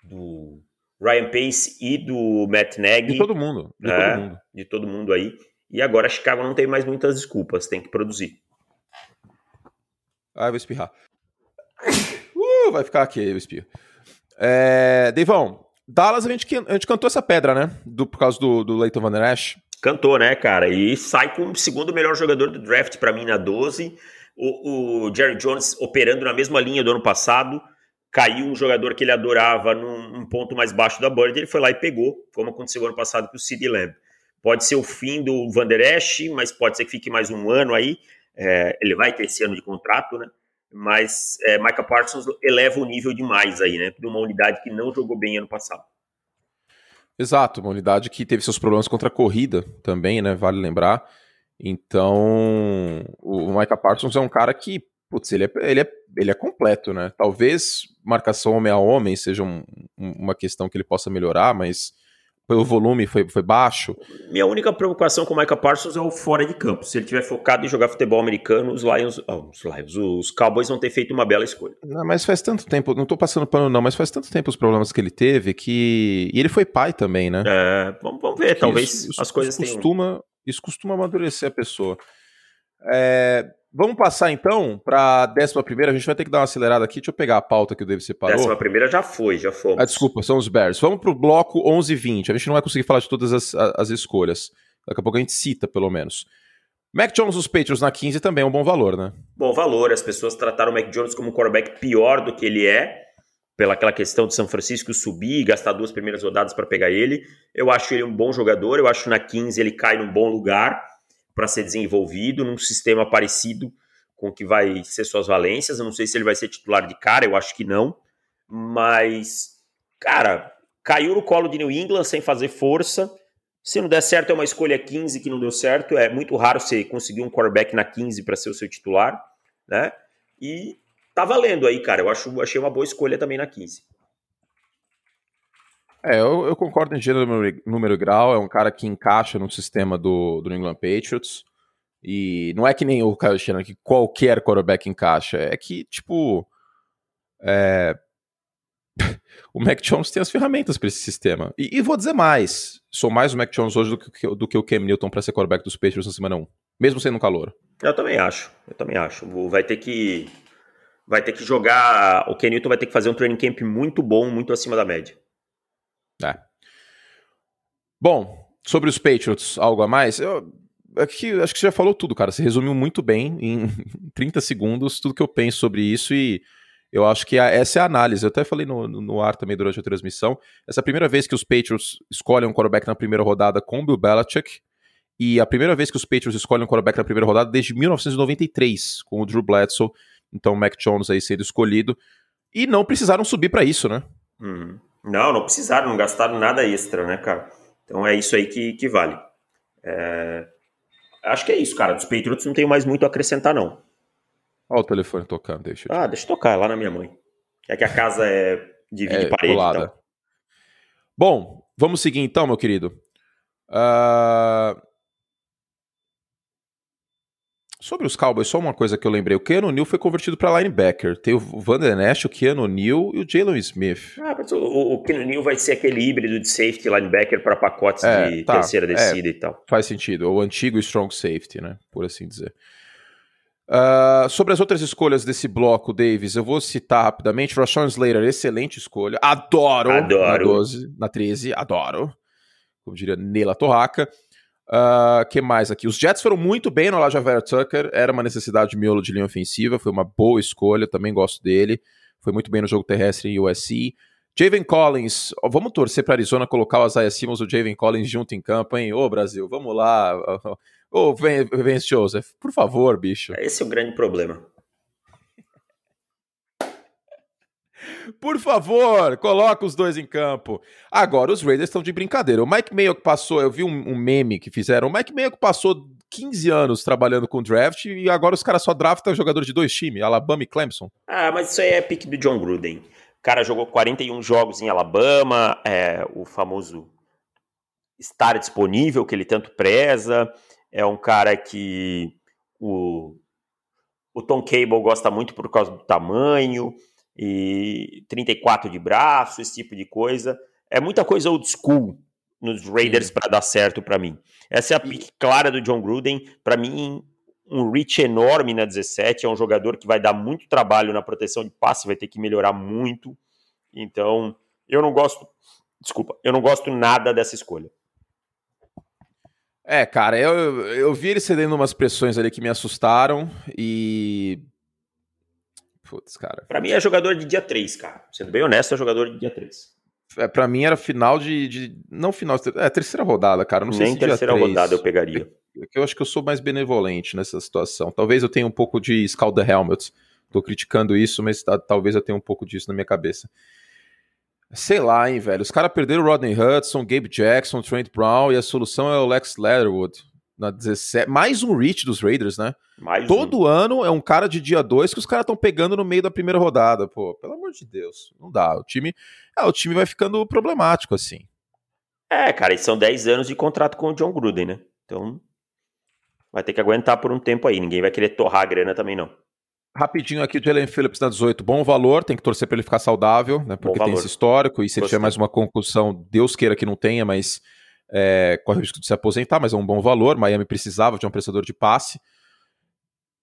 do Ryan Pace e do Matt Nagy. De todo mundo. De, é, todo mundo. de todo mundo aí. E agora Chicago não tem mais muitas desculpas, tem que produzir. Ah, eu vou espirrar. Uh, vai ficar aqui, eu espirro. É, Deivão, Dallas, a gente, a gente cantou essa pedra, né? Do, por causa do, do Leighton Van Der Esch. Cantou, né, cara? E sai com o segundo melhor jogador do draft para mim na 12. O, o, Jerry Jones operando na mesma linha do ano passado. Caiu um jogador que ele adorava num, ponto mais baixo da board. Ele foi lá e pegou, como aconteceu ano passado com o CD Lamb. Pode ser o fim do Van Der Esch, mas pode ser que fique mais um ano aí. É, ele vai ter esse ano de contrato, né? Mas é, Micah Parsons eleva o nível demais aí, né? Para uma unidade que não jogou bem ano passado. Exato, uma unidade que teve seus problemas contra a corrida também, né? Vale lembrar. Então, o Micah Parsons é um cara que, putz, ele é, ele é, ele é completo, né? Talvez marcação homem a homem seja um, uma questão que ele possa melhorar, mas pelo volume foi, foi baixo. Minha única preocupação com o Micah Parsons é o fora de campo. Se ele tiver focado em jogar futebol americano, os Lions, oh, os Lions, os Cowboys vão ter feito uma bela escolha. Não, mas faz tanto tempo, não tô passando pano não, mas faz tanto tempo os problemas que ele teve que e ele foi pai também, né? É, vamos, vamos ver, talvez isso, as coisas isso costuma, tenham... isso costuma amadurecer a pessoa. É, Vamos passar então para a décima primeira. A gente vai ter que dar uma acelerada aqui. Deixa eu pegar a pauta que o David separou. Décima primeira já foi, já foi. Ah, desculpa, são os Bears. Vamos para o bloco 11 e 20. A gente não vai conseguir falar de todas as, as escolhas. Daqui a pouco a gente cita, pelo menos. Mac Jones dos Patriots na 15 também é um bom valor, né? Bom valor. As pessoas trataram o Mac Jones como um quarterback pior do que ele é, pela aquela questão de São Francisco subir e gastar duas primeiras rodadas para pegar ele. Eu acho ele um bom jogador. Eu acho na 15 ele cai num bom lugar para ser desenvolvido, num sistema parecido com que vai ser suas valências. Eu não sei se ele vai ser titular de cara, eu acho que não. Mas, cara, caiu no colo de New England sem fazer força. Se não der certo, é uma escolha 15 que não deu certo. É muito raro você conseguir um quarterback na 15 para ser o seu titular, né? E tá valendo aí, cara. Eu acho, achei uma boa escolha também na 15. É, eu, eu concordo em gênero, número, número e grau. É um cara que encaixa no sistema do, do New England Patriots. E não é que nem o Kyle Shanahan, que qualquer quarterback encaixa. É que, tipo. É... o Mac Jones tem as ferramentas para esse sistema. E, e, vou dizer mais: sou mais o Mac Jones hoje do que, do que o Cam Newton para ser quarterback dos Patriots na semana 1, mesmo sendo calor. Eu também acho. Eu também acho. Vai ter que. Vai ter que jogar. O Ken Newton vai ter que fazer um training camp muito bom, muito acima da média. É. Bom, sobre os Patriots, algo a mais? Eu, aqui, acho que você já falou tudo, cara. Você resumiu muito bem em 30 segundos tudo que eu penso sobre isso e eu acho que a, essa é a análise. Eu até falei no, no ar também durante a transmissão. Essa é a primeira vez que os Patriots escolhem um quarterback na primeira rodada com Bill Belichick e a primeira vez que os Patriots escolhem um quarterback na primeira rodada desde 1993 com o Drew Bledsoe. Então o Mac Jones aí sendo escolhido. E não precisaram subir para isso, né? Uhum. Não, não precisaram, não gastaram nada extra, né, cara? Então é isso aí que, que vale. É... Acho que é isso, cara. Dos Patriots não tenho mais muito a acrescentar, não. Olha o telefone tocando, deixa eu Ah, deixa eu tocar, é lá na minha mãe. É que a casa é divide é, parede colada. então. Bom, vamos seguir então, meu querido. Uh... Sobre os Cowboys, só uma coisa que eu lembrei. O Keanu Neal foi convertido para linebacker. Tem o Van Nest, o Keanu Neal e o Jalen Smith. Ah, mas o, o Keanu Neal vai ser aquele híbrido de safety linebacker para pacotes é, de tá, terceira é, descida é, e tal. Faz sentido. O antigo strong safety, né? Por assim dizer. Uh, sobre as outras escolhas desse bloco, Davis, eu vou citar rapidamente. Rashawn Slater, excelente escolha. Adoro. Adoro. Na 12, na 13, adoro. Como diria Nela Torraca. Uh, que mais aqui? Os Jets foram muito bem no Elijah Vera Tucker, era uma necessidade de miolo de linha ofensiva, foi uma boa escolha, também gosto dele. Foi muito bem no jogo terrestre em USC. Javen Collins, oh, vamos torcer para Arizona colocar o Isaiah Simmons e o Javen Collins junto em campo, hein? Ô, Brasil, vamos lá. Ô, Vance Joseph, por favor, bicho. Esse é o grande problema. Por favor, coloca os dois em campo. Agora, os Raiders estão de brincadeira. O Mike Mayo que passou, eu vi um, um, meme que fizeram. O Mike Mayo que passou 15 anos trabalhando com draft e agora os caras só draftam jogador de dois times, Alabama e Clemson. Ah, mas isso aí é pique do John Gruden. O cara jogou 41 jogos em Alabama, é o famoso estar disponível que ele tanto preza. É um cara que o, o Tom Cable gosta muito por causa do tamanho e 34 de braço, esse tipo de coisa. É muita coisa old school nos Raiders para dar certo para mim. Essa é a pique clara do John Gruden. Para mim, um reach enorme na 17. É um jogador que vai dar muito trabalho na proteção de passe, vai ter que melhorar muito. Então, eu não gosto. Desculpa, eu não gosto nada dessa escolha. É, cara, eu, eu vi ele cedendo umas pressões ali que me assustaram e Putz, cara. Pra mim é jogador de dia 3, cara. Sendo bem honesto, é jogador de dia 3. É, pra mim era final de, de. Não final, é terceira rodada, cara. Não Nem sei se terceira rodada eu pegaria. É eu acho que eu sou mais benevolente nessa situação. Talvez eu tenha um pouco de Scald the Helmet. Tô criticando isso, mas tá, talvez eu tenha um pouco disso na minha cabeça. Sei lá, hein, velho. Os caras perderam o Rodney Hudson, Gabe Jackson, Trent Brown e a solução é o Lex Leatherwood na 17. Mais um reach dos Raiders, né? Mais Todo um. ano é um cara de dia 2 que os caras estão pegando no meio da primeira rodada. Pô, pelo amor de Deus. Não dá. O time, é, o time vai ficando problemático assim. É, cara, e são 10 anos de contrato com o John Gruden, né? Então vai ter que aguentar por um tempo aí. Ninguém vai querer torrar a grana também, não. Rapidinho aqui, o Jalen Phillips na 18, bom valor, tem que torcer para ele ficar saudável, né? Porque tem esse histórico, e se tiver mais uma concussão, Deus queira que não tenha, mas é, corre o risco de se aposentar, mas é um bom valor. Miami precisava de um prestador de passe.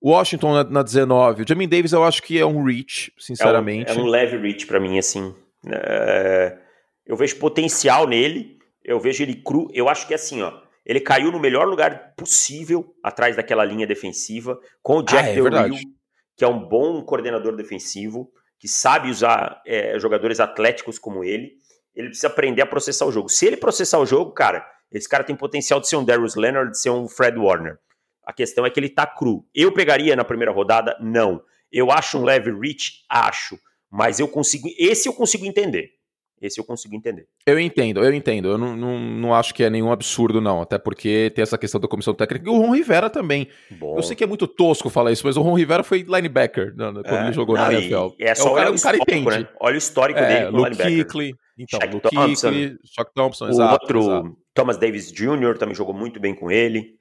Washington na, na 19. O Jamin Davis eu acho que é um reach, sinceramente. É um, é um leve reach para mim, assim. É, eu vejo potencial nele, eu vejo ele cru. Eu acho que assim, ó. Ele caiu no melhor lugar possível atrás daquela linha defensiva, com o Jack ah, é Del Rio, que é um bom coordenador defensivo, que sabe usar é, jogadores atléticos como ele ele precisa aprender a processar o jogo. Se ele processar o jogo, cara, esse cara tem potencial de ser um Darius Leonard, de ser um Fred Warner. A questão é que ele tá cru. Eu pegaria na primeira rodada? Não. Eu acho um leve reach? Acho. Mas eu consigo. Esse eu consigo entender. Esse eu consigo entender. Eu entendo, eu entendo. Eu não, não, não acho que é nenhum absurdo, não. Até porque tem essa questão da comissão técnica. E o Ron Rivera também. Bom. Eu sei que é muito tosco falar isso, mas o Ron Rivera foi linebacker quando é. ele jogou não, na NFL. É só é, o cara, um cara entende. Né? Olha o histórico é, dele Luke linebacker. Kuechly, então, Shaq Luke Thompson, Kuechly, Chuck Thompson, o exato, outro, exato. Thomas Davis Jr. também jogou muito bem com ele.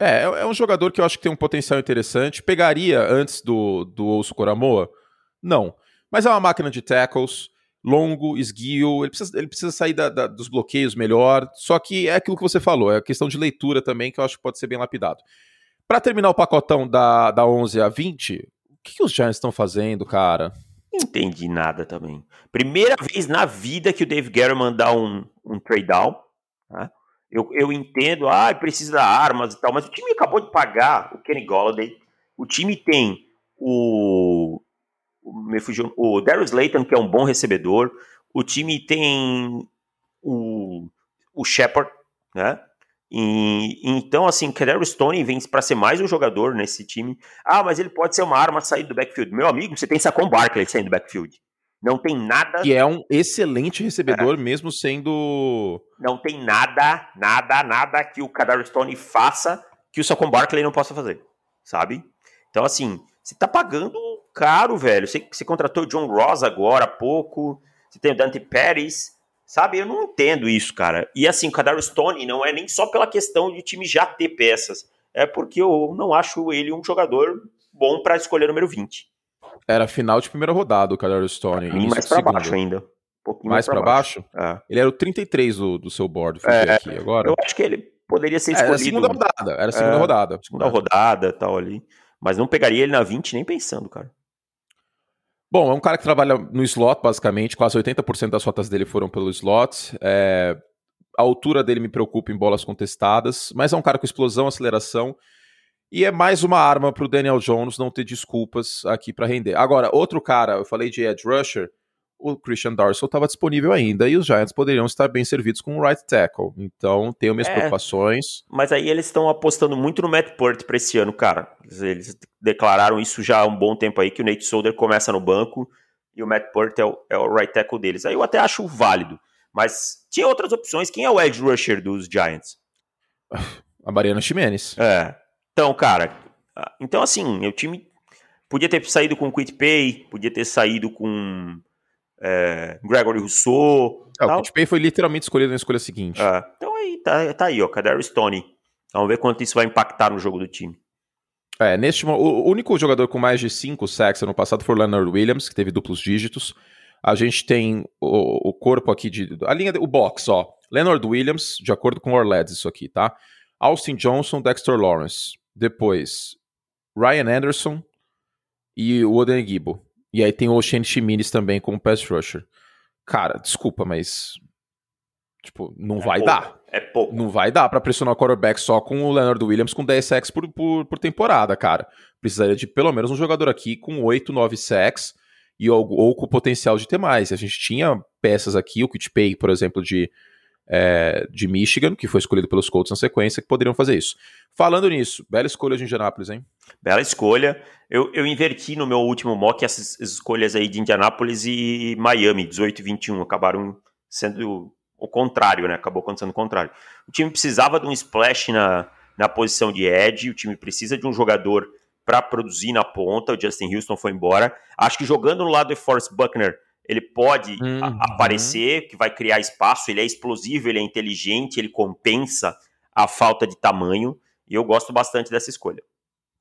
É, é um jogador que eu acho que tem um potencial interessante. Pegaria antes do, do Ouso Coramoa? Não. Mas é uma máquina de tackles longo, esguio, ele precisa, ele precisa sair da, da, dos bloqueios melhor. Só que é aquilo que você falou, é a questão de leitura também, que eu acho que pode ser bem lapidado. Para terminar o pacotão da, da 11 a 20, o que, que os Giants estão fazendo, cara? Entendi nada também. Primeira vez na vida que o Dave Guerra mandar um, um trade down. Tá? Eu, eu entendo, ah, precisa de armas e tal, mas o time acabou de pagar o Kenny Golladay. O time tem o me fugiu, o Darius Layton, que é um bom recebedor. O time tem o, o Shepard, né? E, então, assim, Kadarius Stone vem para ser mais um jogador nesse time. Ah, mas ele pode ser uma arma sair do backfield. Meu amigo, você tem Saquon Barkley saindo do backfield. Não tem nada. Que é um excelente recebedor, é. mesmo sendo. Não tem nada, nada, nada que o Kadarius Stone faça que o Saquon Barkley não possa fazer, sabe? Então, assim, você tá pagando caro, velho. Você, você contratou o John Ross agora há pouco. Você tem o Dante Pérez. Sabe, eu não entendo isso, cara. E assim, o Kadar Stone não é nem só pela questão de time já ter peças. É porque eu não acho ele um jogador bom para escolher número 20. Era final de primeira rodada o Kadar Stone. E mais para baixo ainda. Um mais para baixo? baixo? É. Ele era o 33 do, do seu board. É, aqui agora. Eu acho que ele poderia ser escolhido. Era a segunda rodada. Era a segunda é, rodada. Segunda rodada tal ali. Mas não pegaria ele na 20 nem pensando, cara. Bom, é um cara que trabalha no slot, basicamente. Quase 80% das rotas dele foram pelo slot. É... A altura dele me preocupa em bolas contestadas, mas é um cara com explosão, aceleração. E é mais uma arma para o Daniel Jones não ter desculpas aqui para render. Agora, outro cara, eu falei de Edge Rusher, o Christian Darsow estava disponível ainda e os Giants poderiam estar bem servidos com o right tackle. Então, tenho minhas é, preocupações. Mas aí eles estão apostando muito no Matt Purt para esse ano, cara. Eles declararam isso já há um bom tempo aí, que o Nate Solder começa no banco e o Matt Purt é o, é o right tackle deles. Aí eu até acho válido. Mas tinha outras opções. Quem é o edge rusher dos Giants? A Mariana Ximenes. É. Então, cara, então assim, o time podia ter saído com o Quit Pay, podia ter saído com é, Gregory Rousseau. É, o Kit foi literalmente escolhido na escolha seguinte. É, então aí tá, tá aí, ó, Kadarius Stone. Vamos ver quanto isso vai impactar no jogo do time. É, neste o único jogador com mais de 5 sacks ano passado foi o Leonard Williams, que teve duplos dígitos. A gente tem o, o corpo aqui de. A linha, o box, ó. Leonard Williams, de acordo com o Orleds, isso aqui, tá? Austin Johnson, Dexter Lawrence. Depois, Ryan Anderson e o Oden Gibo. E aí tem o Shane Chimines também como pass rusher. Cara, desculpa, mas. Tipo, não é vai pouco, dar. É pouco. Não vai dar para pressionar o quarterback só com o Leonard Williams com 10 sacks por, por, por, temporada, cara. Precisaria de pelo menos um jogador aqui com 8, 9 sacks e, ou, ou com o potencial de ter mais. A gente tinha peças aqui, o Kitpay, por exemplo, de é, de Michigan, que foi escolhido pelos Colts na sequência, que poderiam fazer isso. Falando nisso, bela escolha de Indianápolis, hein? Bela escolha. Eu, eu inverti no meu último mock essas escolhas aí de Indianápolis e Miami, 18 e 21, acabaram sendo o contrário, né? Acabou acontecendo o contrário. O time precisava de um splash na, na posição de edge, o time precisa de um jogador para produzir na ponta, o Justin Houston foi embora. Acho que jogando no lado de Forrest Buckner, ele pode uhum. aparecer, que vai criar espaço, ele é explosivo, ele é inteligente, ele compensa a falta de tamanho, e eu gosto bastante dessa escolha.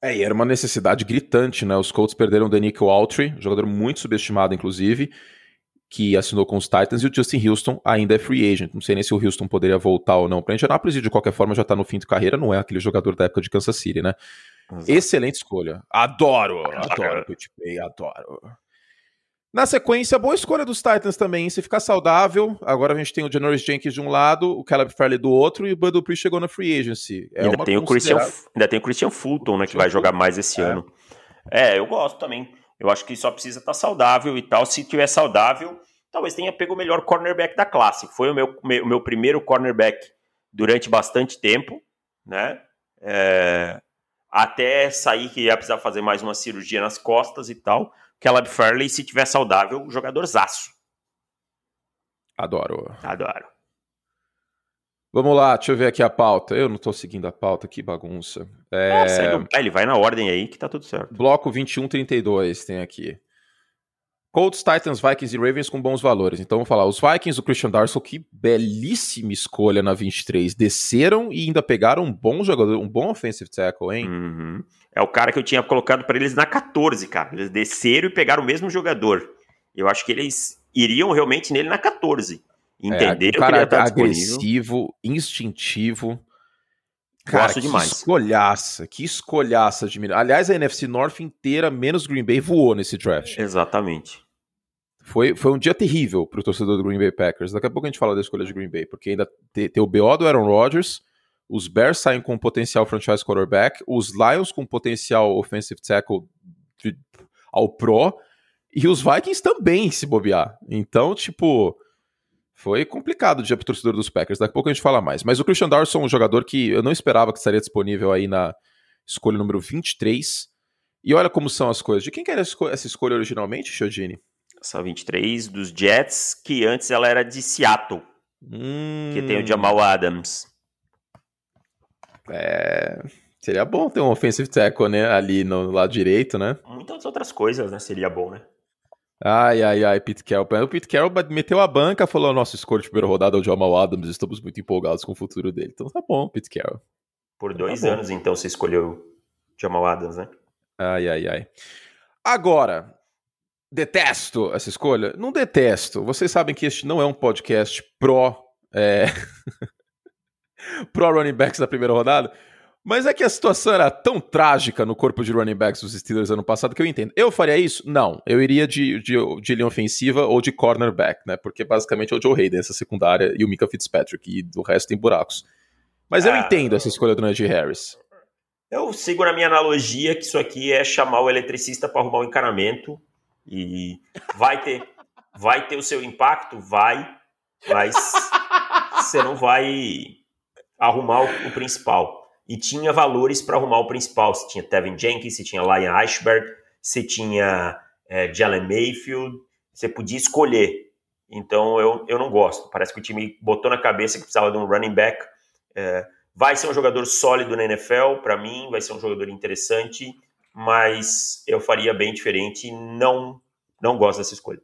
É, e era uma necessidade gritante, né? Os Colts perderam o Danico Altry, jogador muito subestimado, inclusive, que assinou com os Titans, e o Justin Houston ainda é free agent. Não sei nem se o Houston poderia voltar ou não para Indianapolis, e de qualquer forma já tá no fim de carreira, não é aquele jogador da época de Kansas City, né? Exato. Excelente escolha. Adoro, adoro, adoro, adoro. Na sequência, boa escolha dos Titans também. Se ficar saudável, agora a gente tem o Janoris Jenkins de um lado, o Caleb Farley do outro e o Bud Dupree chegou na free agency. É ainda, tem o Christian, ainda tem o Christian Fulton, né, que vai jogar mais esse é. ano. É, eu gosto também. Eu acho que só precisa estar tá saudável e tal. Se tiver saudável, talvez tenha pego o melhor cornerback da classe. Foi o meu, meu, meu primeiro cornerback durante bastante tempo, né? É, até sair que ia precisar fazer mais uma cirurgia nas costas e tal. Caleb Fairley, se tiver saudável, jogador zaço. Adoro. Adoro. Vamos lá, deixa eu ver aqui a pauta. Eu não tô seguindo a pauta, que bagunça. É... Ah, ele vai na ordem aí que tá tudo certo. Bloco 21-32 tem aqui. Colts, Titans, Vikings e Ravens com bons valores. Então vamos falar. Os Vikings, o Christian Darson, que belíssima escolha na 23. Desceram e ainda pegaram um bom jogador, um bom offensive tackle, hein? Uhum. É o cara que eu tinha colocado para eles na 14, cara. Eles desceram e pegaram o mesmo jogador. Eu acho que eles iriam realmente nele na 14. Entenderam é, um cara que ele agressivo, instintivo. Cara, Gosto demais. Que escolhaça, que escolhaça de Aliás, a NFC North inteira, menos Green Bay, voou nesse draft. Exatamente. Foi, foi um dia terrível para o torcedor do Green Bay Packers. Daqui a pouco a gente fala da escolha de Green Bay, porque ainda tem, tem o BO do Aaron Rodgers, os Bears saem com potencial franchise quarterback, os Lions com potencial offensive tackle de, ao pro, e os Vikings também, se bobear. Então, tipo, foi complicado o dia pro torcedor dos Packers. Daqui a pouco a gente fala mais. Mas o Christian Darson é um jogador que eu não esperava que estaria disponível aí na escolha número 23. E olha como são as coisas. De quem que era essa escolha originalmente, Chiodini? Essa 23 dos Jets, que antes ela era de Seattle. Hum... Que tem o Jamal Adams. É. Seria bom ter um offensive tackle, né? Ali no lado direito, né? Muitas outras coisas, né? Seria bom, né? Ai, ai, ai, Pete Carroll. O Pete Carroll meteu a banca, falou: nossa, escolha de primeira rodada é o Jamal Adams, estamos muito empolgados com o futuro dele. Então tá bom, Pete Carroll. Por dois tá anos, então, você escolheu Jamal Adams, né? Ai, ai, ai. Agora, detesto essa escolha? Não detesto. Vocês sabem que este não é um podcast pró. É... pró running backs da primeira rodada. Mas é que a situação era tão trágica no corpo de running backs dos Steelers ano passado que eu entendo. Eu faria isso? Não. Eu iria de, de, de linha ofensiva ou de cornerback, né? Porque basicamente é o Joe Hayden, essa secundária, e o Mika Fitzpatrick, e do resto tem buracos. Mas eu ah, entendo essa escolha do Najee Harris. Eu sigo na minha analogia que isso aqui é chamar o eletricista para arrumar o encanamento e vai ter, vai ter o seu impacto? Vai, mas você não vai arrumar o, o principal e tinha valores para arrumar o principal. Você tinha Tevin Jenkins, você tinha Lion Ashberg, você tinha é, Jalen Mayfield, você podia escolher. Então eu, eu não gosto. Parece que o time botou na cabeça que precisava de um running back. É, vai ser um jogador sólido na NFL, para mim, vai ser um jogador interessante, mas eu faria bem diferente não, não gosto dessa escolha.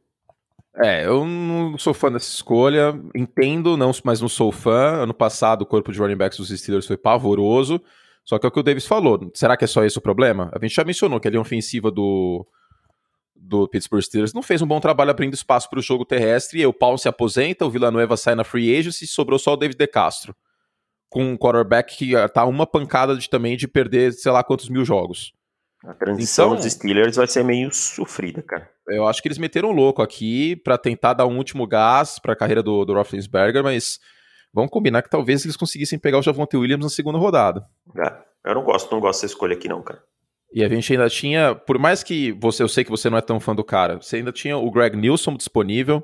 É, eu não sou fã dessa escolha, entendo, não, mas não sou fã. Ano passado o corpo de running backs dos Steelers foi pavoroso, só que é o que o Davis falou. Será que é só esse o problema? A gente já mencionou que a linha ofensiva do, do Pittsburgh Steelers não fez um bom trabalho abrindo espaço para o jogo terrestre, e o Paulo se aposenta, o Villanueva sai na free agency e sobrou só o David De Castro, com um quarterback que tá uma pancada de, também de perder sei lá quantos mil jogos. A transição então, dos Steelers vai ser meio sofrida, cara. Eu acho que eles meteram louco aqui para tentar dar um último gás para a carreira do, do Roethlisberger, mas vamos combinar que talvez eles conseguissem pegar o Javonte Williams na segunda rodada. É, eu não gosto, não gosto dessa escolha aqui não, cara. E a gente ainda tinha, por mais que você, eu sei que você não é tão fã do cara, você ainda tinha o Greg Nilsson disponível,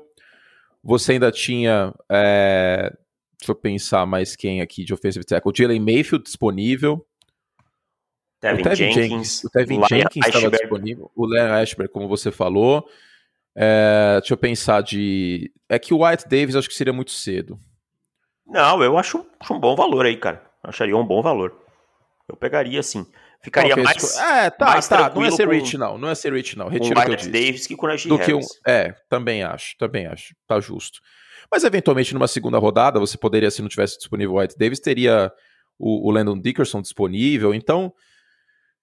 você ainda tinha, é, deixa eu pensar mais quem aqui de offensive tackle, o Jalen Mayfield disponível, Tevin, o Tevin Jenkins, Jenkins, o Tevin Jenkins estava disponível, o Leon Ashberg, como você falou. É, deixa eu pensar de. É que o White Davis acho que seria muito cedo. Não, eu acho, acho um bom valor aí, cara. Acharia um bom valor. Eu pegaria assim. Ficaria mais. É, tá, mais tá. Não é ser rich, não. Não é ser rich, não. Retiro o que eu disse. Davis que com a Do que um, É, também acho. Também acho. Tá justo. Mas eventualmente numa segunda rodada, você poderia, se não tivesse disponível o White Davis, teria o, o Landon Dickerson disponível. Então.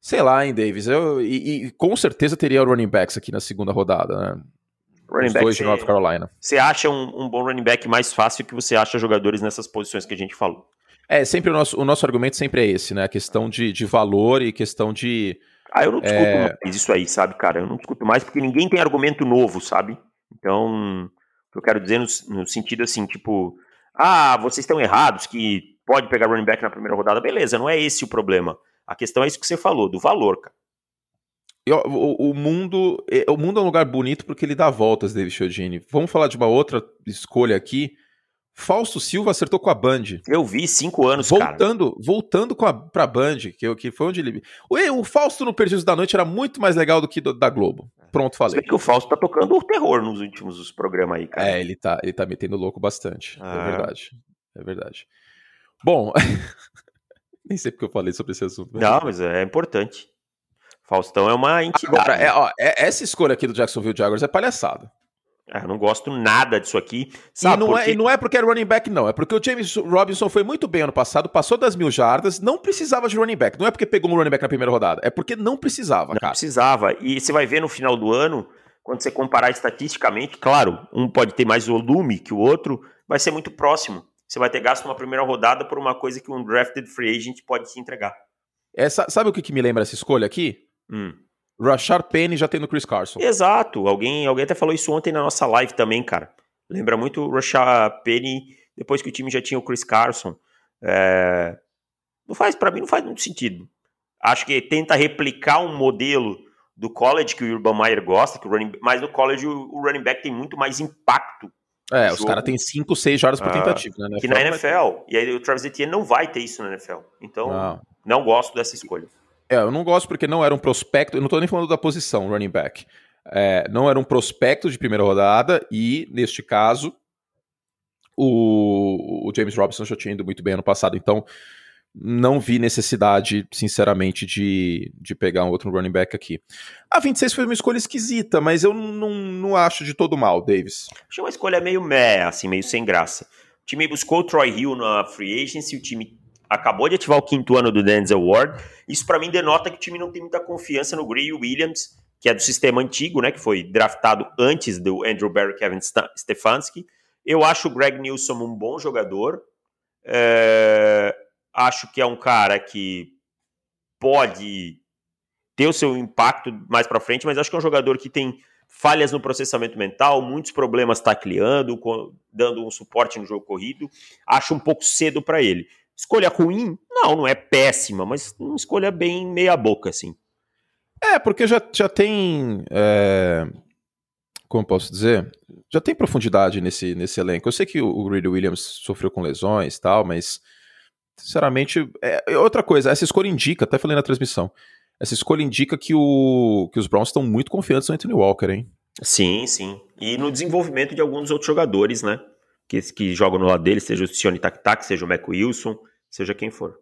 Sei lá, hein, Davis. Eu, e, e, com certeza teria running backs aqui na segunda rodada, né? Running Os dois de North Carolina. Você acha um, um, bom running back mais fácil que você acha jogadores nessas posições que a gente falou? É, sempre o nosso, o nosso argumento sempre é esse, né? A questão de, de valor e questão de. Ah, eu não discuto é... mais isso aí, sabe, cara? Eu não discuto mais porque ninguém tem argumento novo, sabe? Então, o que eu quero dizer no, no sentido assim, tipo, ah, vocês estão errados que pode pegar running back na primeira rodada, beleza, não é esse o problema. A questão é isso que você falou, do valor, cara. O, o, mundo, é, o mundo é um lugar bonito porque ele dá voltas, David Chiodini. Vamos falar de uma outra escolha aqui. Fausto Silva acertou com a Band. Eu vi cinco anos, voltando, cara. Voltando com a, pra Band, que, que foi onde ele. O, o Fausto no Perdidos da Noite era muito mais legal do que do, da Globo. Pronto, falei. Você que o Fausto tá tocando o terror nos últimos programas aí, cara. É, ele tá, ele tá metendo louco bastante. É ah. É verdade. É verdade. Bom, nem sei porque eu falei sobre esse assunto. Mas... Não, mas é importante. Faustão é uma entidade. Agora, é, ó, é, essa escolha aqui do Jacksonville Jaguars é palhaçada. Ah, eu não gosto nada disso aqui. Sabe, e, não porque... é, e não é porque é running back, não. É porque o James Robinson foi muito bem ano passado, passou das mil jardas, não precisava de running back. Não é porque pegou um running back na primeira rodada, é porque não precisava, não cara. precisava. E você vai ver no final do ano, quando você comparar estatisticamente, claro, um pode ter mais volume que o outro, vai ser muito próximo. Você vai ter gasto uma primeira rodada por uma coisa que um drafted free agent pode te entregar. Essa, sabe o que, que me lembra essa escolha aqui? Hum. Rashard Penny já tendo Chris Carson. Exato. Alguém, alguém até falou isso ontem na nossa live também, cara. Lembra muito o Rashard Penny depois que o time já tinha o Chris Carson. É... Não faz, para mim, não faz muito sentido. Acho que tenta replicar um modelo do college que o Urban Meyer gosta, que o running, mas no college o, o running back tem muito mais impacto. É, os caras têm 5, 6 jardas por ah, tentativa, né? Que na NFL. E aí o Travis Etienne não vai ter isso na NFL. Então, não, não gosto dessa escolha. É, eu não gosto porque não era um prospecto, eu não estou nem falando da posição, running back. É, não era um prospecto de primeira rodada e, neste caso, o, o, James Robinson já tinha ido muito bem ano passado, então não vi necessidade, sinceramente, de, de pegar um outro running back aqui. A 26 foi uma escolha esquisita, mas eu não, não acho de todo mal, Davis. Achei uma escolha meio meh, assim, meio sem graça. O time buscou o Troy Hill na free agency, o time acabou de ativar o quinto ano do Denzel Ward. Isso para mim denota que o time não tem muita confiança no Gray Williams, que é do sistema antigo, né, que foi draftado antes do Andrew Barry Kevin Stefanski. Eu acho o Greg Nilsson um bom jogador. É... Acho que é um cara que pode ter o seu impacto mais para frente, mas acho que é um jogador que tem falhas no processamento mental, muitos problemas tacleando, dando um suporte no jogo corrido. Acho um pouco cedo para ele. Escolha ruim? Não, não é péssima, mas uma escolha bem meia boca, assim. É, porque já, já tem. É... Como posso dizer? Já tem profundidade nesse, nesse elenco. Eu sei que o Reed Williams sofreu com lesões e tal, mas. Sinceramente, é, é outra coisa, essa escolha indica, até falei na transmissão, essa escolha indica que, o, que os Browns estão muito confiantes no Anthony Walker, hein? Sim, sim. E no desenvolvimento de alguns outros jogadores, né? Que, que jogam no lado dele, seja o Sione Tak Tak, seja o Mac Wilson, seja quem for.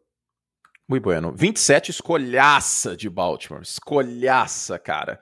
Muito bueno. 27, escolhaça de Baltimore. Escolhaça, cara.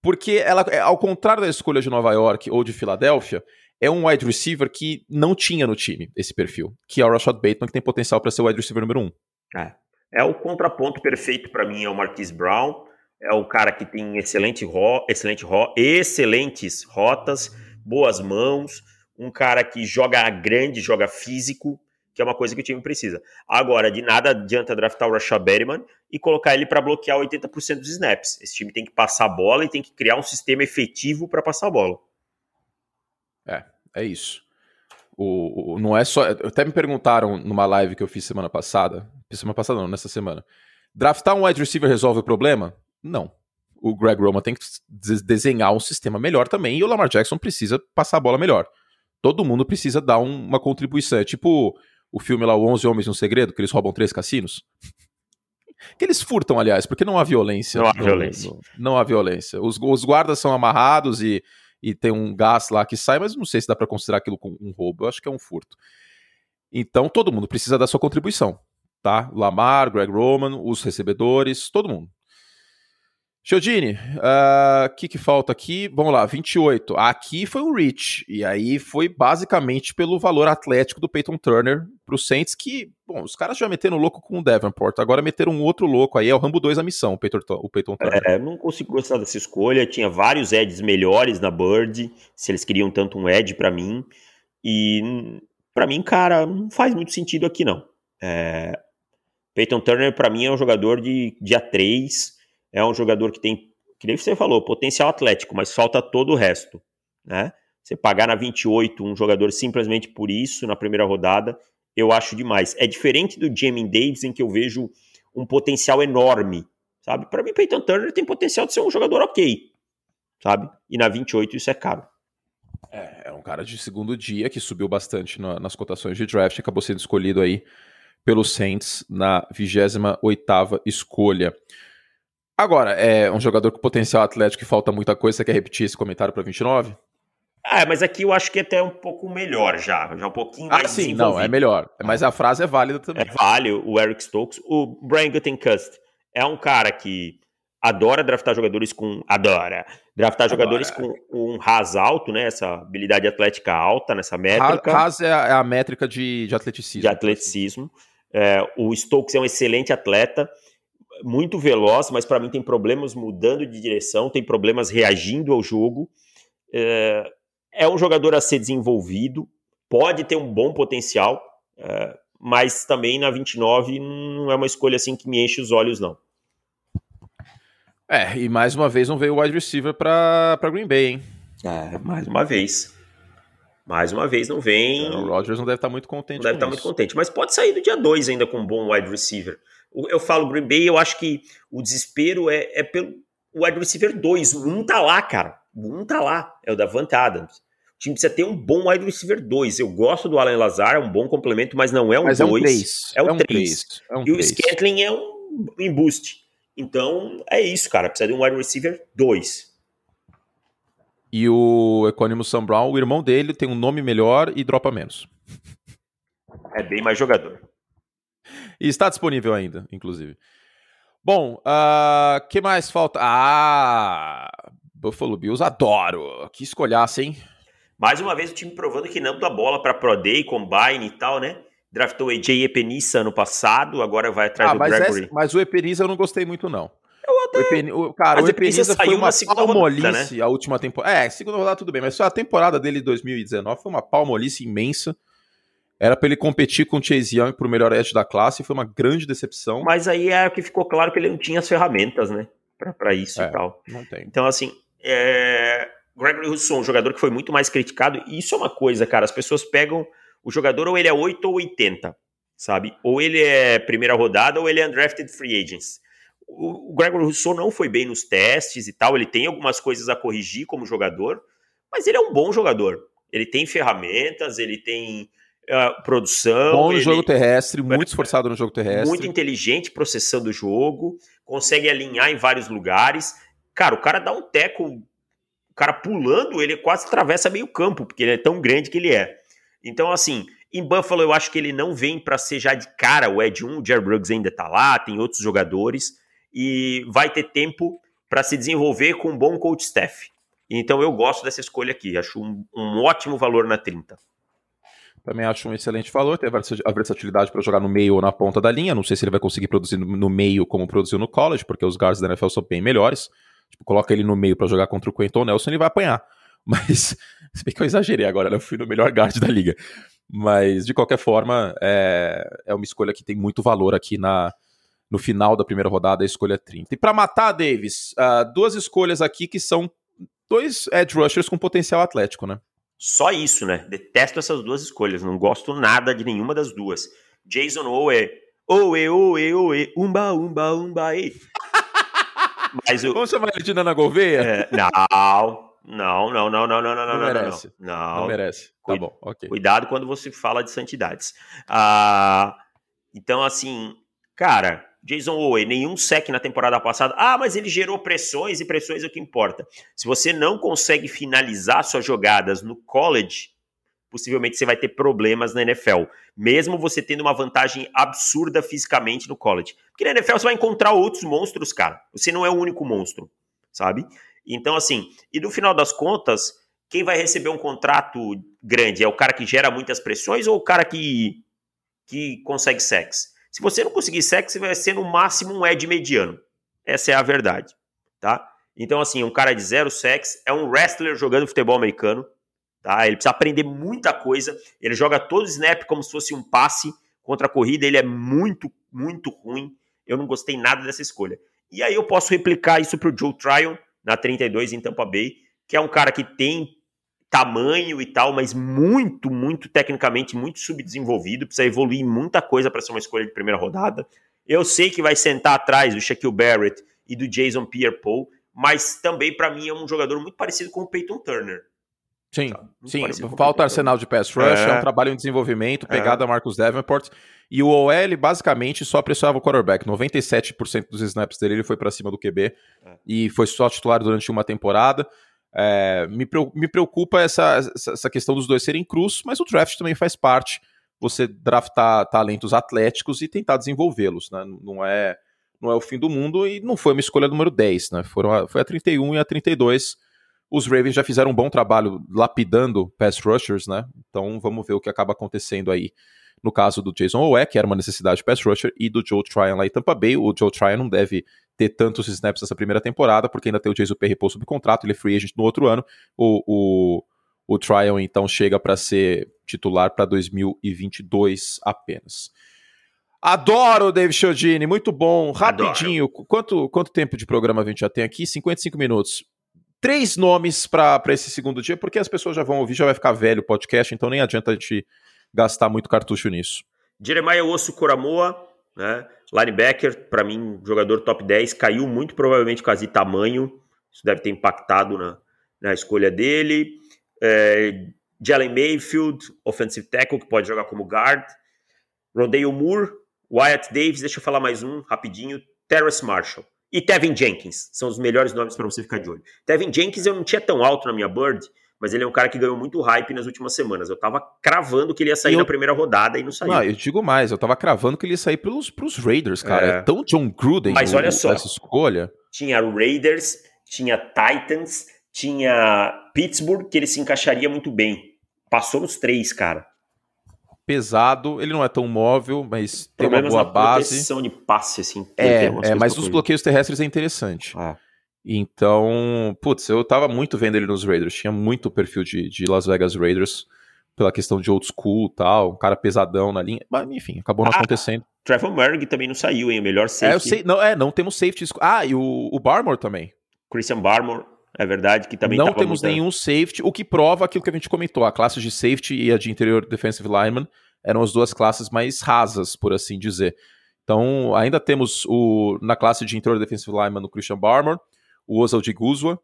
Porque ela, é, ao contrário da escolha de Nova York ou de Filadélfia, é um wide receiver que não tinha no time esse perfil, que é o Rashad Bateman, que tem potencial para ser o wide receiver número um. É. É o contraponto perfeito para mim, é o Marquise Brown. É o cara que tem excelente ro excelente ro excelentes rotas, boas mãos, um cara que joga grande, joga físico, que é uma coisa que o time precisa. Agora, de nada adianta draftar o Rashad Berryman e colocar ele para bloquear 80% dos snaps. Esse time tem que passar a bola e tem que criar um sistema efetivo para passar a bola. É, é isso. O, o, não é só. Até me perguntaram numa live que eu fiz semana passada. Semana passada não, nessa semana. Draftar um wide receiver resolve o problema? Não. O Greg Roman tem que desenhar um sistema melhor também e o Lamar Jackson precisa passar a bola melhor. Todo mundo precisa dar um, uma contribuição. É tipo o filme lá, o 11 Homens no Segredo, que eles roubam três cassinos. Que eles furtam, aliás, porque não há violência. Não há violência. Não há violência. Os, os, guardas são amarrados e, e tem um gás lá que sai, mas não sei se dá para considerar aquilo como um roubo. Eu acho que é um furto. Então todo mundo precisa dar sua contribuição, tá? Lamar, Greg Roman, os recebedores, todo mundo. Chiodini, o uh, que, que falta aqui? Vamos lá, 28. Aqui foi o Rich, e aí foi basicamente pelo valor atlético do Peyton Turner para os Saints, que, bom, os caras já meteram louco com o Davenport, agora meteram um outro louco aí, é o Rambo 2 a missão, o Peyton, o Peyton Turner. É, não consigo gostar dessa escolha, tinha vários Eds melhores na Bird, se eles queriam tanto um Ed para mim, e para mim, cara, não faz muito sentido aqui não. É, Peyton Turner para mim é um jogador de dia 3, é um jogador que tem, que nem você falou, potencial atlético, mas falta todo o resto, né? Você pagar na 28 um jogador simplesmente por isso na primeira rodada, eu acho demais. É diferente do Jamie Davis, em que eu vejo um potencial enorme, sabe? Para mim, Peyton Turner tem potencial de ser um jogador ok, sabe? E na 28 isso é caro. É, é um cara de segundo dia que subiu bastante na, nas cotações de draft, acabou sendo escolhido aí pelo Saints na 28ª escolha. Agora, é um jogador com potencial atlético que falta muita coisa, você quer repetir esse comentário para 29? Ah, mas aqui eu acho que é até um pouco melhor já, já um pouquinho ah, mais Ah, sim, não, é melhor. Mas a frase é válida também. É válido o Eric Stokes. O Brian Gutenkust é um cara que adora draftar jogadores com... Adora. Draftar adora. jogadores com um RAS alto, né? Essa habilidade atlética alta nessa métrica. RAS é a, é a métrica de, de atleticismo. De atleticismo. É, o Stokes é um excelente atleta, muito veloz, mas para mim tem problemas mudando de direção, tem problemas reagindo ao jogo. É, é um jogador a ser desenvolvido, pode ter um bom potencial, é, mas também na 29 não é uma escolha assim que me enche os olhos, não. É, e mais uma vez não veio o wide receiver para Green Bay, hein? É, mais uma vez. Mais uma vez não vem. É, o Rodgers não deve estar muito contente. Não deve estar muito contente, mas pode sair do dia 2 ainda com um bom wide receiver. Eu falo Green Bay, eu acho que o desespero é, é pelo wide receiver 2. O 1 um tá lá, cara. O 1 um tá lá. É o da Davante Adams. O time precisa ter um bom wide receiver 2. Eu gosto do Alan Lazar, é um bom complemento, mas não é um 2. É um 3. É, um 3. É um e o Scantling é um embuste. Então é isso, cara. Precisa de um wide receiver 2. E o Equanimous Sam Brown, o irmão dele, tem um nome melhor e dropa menos. É bem mais jogador. E está disponível ainda, inclusive. Bom, o uh, que mais falta? Ah, Buffalo Bills, adoro. Que escolhasse, hein? Mais uma vez o time provando que não dá bola para Pro Day, Combine e tal, né? Draftou o AJ Epenissa ano passado, agora vai atrás ah, do mas Gregory. Essa, mas o Epenissa eu não gostei muito, não. Eu até... O Epen... o, cara, mas o Epenissa foi uma palmolice rodada, né? a última temporada. É, segunda rodada tudo bem, mas só a temporada dele de 2019 foi uma palmolice imensa. Era para ele competir com o Chase Young pro melhor edge da classe, foi uma grande decepção. Mas aí é que ficou claro que ele não tinha as ferramentas, né? para isso é, e tal. Não tem. Então, assim, é... Gregory Rousseau, um jogador que foi muito mais criticado, e isso é uma coisa, cara, as pessoas pegam o jogador ou ele é 8 ou 80, sabe? Ou ele é primeira rodada ou ele é undrafted free agents. O, o Gregory Rousseau não foi bem nos testes e tal, ele tem algumas coisas a corrigir como jogador, mas ele é um bom jogador. Ele tem ferramentas, ele tem uh, produção. Bom no ele, jogo terrestre, muito esforçado no jogo terrestre. Muito inteligente processando o jogo, consegue alinhar em vários lugares. Cara, o cara dá um teco, o cara pulando, ele quase atravessa meio campo, porque ele é tão grande que ele é. Então, assim, em Buffalo eu acho que ele não vem para ser já de cara o Ed 1, o Jerry Bruggs ainda tá lá, tem outros jogadores, e vai ter tempo para se desenvolver com um bom coach staff. Então eu gosto dessa escolha aqui, acho um, um ótimo valor na 30. Também acho um excelente valor, tem a versatilidade para jogar no meio ou na ponta da linha. Não sei se ele vai conseguir produzir no meio como produziu no college, porque os guards da NFL são bem melhores. Tipo, coloca ele no meio para jogar contra o Quentin Nelson, ele vai apanhar. Mas, se bem que eu exagerei agora, né? eu fui no melhor guard da liga. Mas, de qualquer forma, é, é uma escolha que tem muito valor aqui na, no final da primeira rodada, a escolha 30. E para matar, Davis, uh, duas escolhas aqui que são dois edge rushers com potencial atlético, né? Só isso, né? Detesto essas duas escolhas, não gosto nada de nenhuma das duas. Jason Owe, Owe, Owe, Owe, umba, umba, umba, e. Mas o... Vamos chamar ele de Nana Gouveia? É, não, não, não, não, não, não, não, não, não merece. Não, não. não merece. Tá bom, ok. Cuidado quando você fala de santidades. Ah, então, assim, cara, Jason Owe, nenhum sec na temporada passada. Ah, mas ele gerou pressões e pressões é o que importa. Se você não consegue finalizar suas jogadas no college, possivelmente você vai ter problemas na NFL. Mesmo você tendo uma vantagem absurda fisicamente no college. Porque na NFL você vai encontrar outros monstros, cara. Você não é o único monstro, sabe? Então, assim, e no final das contas, quem vai receber um contrato grande? É o cara que gera muitas pressões ou o cara que, que consegue sexo? Se você não conseguir sexo, você vai ser no máximo um edge mediano. Essa é a verdade, tá? Então, assim, um cara de zero sexo é um wrestler jogando futebol americano, tá? Ele precisa aprender muita coisa. Ele joga todo snap como se fosse um passe contra a corrida. Ele é muito, muito ruim. Eu não gostei nada dessa escolha. E aí eu posso replicar isso para o Joe Tryon, na 32 em Tampa Bay, que é um cara que tem tamanho e tal, mas muito, muito tecnicamente muito subdesenvolvido, precisa evoluir muita coisa para ser uma escolha de primeira rodada. Eu sei que vai sentar atrás do Shaquille Barrett e do Jason Pierre-Paul, mas também para mim é um jogador muito parecido com o Peyton Turner. Sim, sim. Falta arsenal de pass rush, é. é. um trabalho em desenvolvimento, pegada é. Marcus Davenport. E o OL basicamente só pressionava o quarterback. 97% dos snaps dele ele foi para cima do QB é. e foi só titular durante uma temporada. É, me, me preocupa essa, essa questão dos dois serem cruz, mas o draft também faz parte. Você draftar talentos atléticos e tentar desenvolvê-los, né? Não é, não é o fim do mundo e não foi uma escolha número 10, né? Foram a, foi a 31 e a 32 os Ravens já fizeram um bom trabalho lapidando pass rushers, né? Então vamos ver o que acaba acontecendo aí no caso do Jason Owe, que era uma necessidade de pass rusher, e do Joe Tryon lá em Tampa Bay. O Joe Tryon não deve ter tantos snaps nessa primeira temporada, porque ainda tem o Jason Perry sob contrato, ele é free agent no outro ano. O, o, o Tryon, então, chega para ser titular para 2022 apenas. Adoro o David Chiodini, muito bom. Rapidinho, quanto, quanto tempo de programa a gente já tem aqui? 55 minutos três nomes para esse segundo dia, porque as pessoas já vão ouvir, já vai ficar velho o podcast, então nem adianta a gente gastar muito cartucho nisso. Jeremiah Osso Coramoa, né? Linebacker, para mim, jogador top 10, caiu muito provavelmente de tamanho. Isso deve ter impactado na, na escolha dele. É, Jalen Mayfield, offensive tackle, que pode jogar como guard. Rondale Moore, Wyatt Davis, deixa eu falar mais um rapidinho. Terrace Marshall. E Tevin Jenkins, são os melhores nomes para você ficar de olho. Tevin Jenkins eu não tinha tão alto na minha bird, mas ele é um cara que ganhou muito hype nas últimas semanas. Eu tava cravando que ele ia sair eu... na primeira rodada e não saiu. Não, eu digo mais, eu tava cravando que ele ia sair pelos, pros Raiders, cara. É, é tão John Gruden mas olha só, essa escolha. Tinha Raiders, tinha Titans, tinha Pittsburgh, que ele se encaixaria muito bem. Passou nos três, cara pesado, ele não é tão móvel, mas tem uma boa base. de passe, assim. É, é mas os bloqueios terrestres é interessante. Ah. Então, putz, eu tava muito vendo ele nos Raiders, tinha muito perfil de, de Las Vegas Raiders, pela questão de old school e tal, um cara pesadão na linha, mas enfim, acabou não ah, acontecendo. Trevor Merg também não saiu, hein, o melhor safety. É, eu sei, não, é, não temos safety. Ah, e o, o Barmore também. Christian Barmore, é verdade que também Não temos nenhum safety, o que prova aquilo que a gente comentou. A classe de safety e a de interior defensive lineman eram as duas classes mais rasas, por assim dizer. Então, ainda temos o na classe de interior defensive lineman o Christian Barmore, o de Guzwa,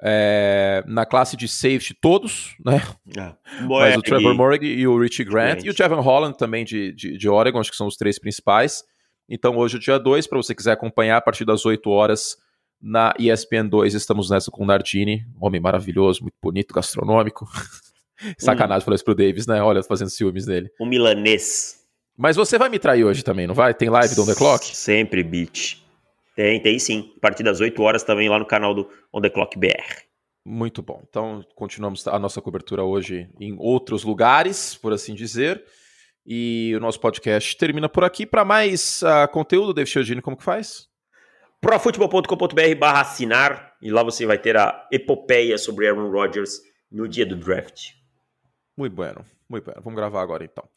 é, na classe de safety todos, né? É. Mas o Trevor Morgan e o Richie Grant e o Jevon Holland também de, de, de Oregon, acho que são os três principais. Então hoje é o dia 2, para você quiser acompanhar a partir das 8 horas na ESPN 2 estamos nessa com o Nardini, homem maravilhoso, muito bonito, gastronômico. Sacanagem um, falar isso pro Davis, né? Olha, fazendo ciúmes dele. Um milanês. Mas você vai me trair hoje também, não vai? Tem live do On The Clock? Sempre, bitch. Tem, tem sim. A partir das 8 horas também lá no canal do On The Clock BR. Muito bom. Então, continuamos a nossa cobertura hoje em outros lugares, por assim dizer. E o nosso podcast termina por aqui. Para mais uh, conteúdo, David Chiodini, como que faz? profutebol.com.br barra assinar e lá você vai ter a epopeia sobre Aaron Rodgers no dia do draft. Muito bueno, muito bueno. Vamos gravar agora então.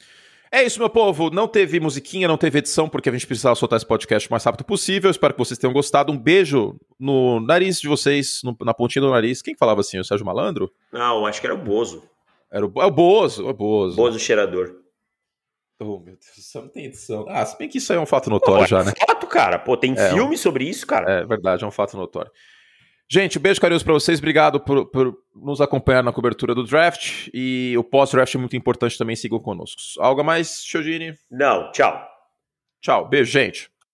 É isso, meu povo. Não teve musiquinha, não teve edição, porque a gente precisava soltar esse podcast o mais rápido possível. Espero que vocês tenham gostado. Um beijo no nariz de vocês, no, na pontinha do nariz. Quem falava assim? O Sérgio Malandro? Não, acho que era o Bozo. Era o, é o Bozo, é o Bozo. Bozo cheirador. Oh, meu Deus, não tem edição. Ah, se bem que isso aí é um fato notório Pô, já, né? É fato, cara. Pô, tem é, filme um... sobre isso, cara. É verdade, é um fato notório. Gente, um beijo carinhoso para vocês. Obrigado por, por, nos acompanhar na cobertura do draft. E o pós-draft é muito importante também. Sigam conosco. Algo a mais, Chiodini? Não, tchau. Tchau. Beijo, gente.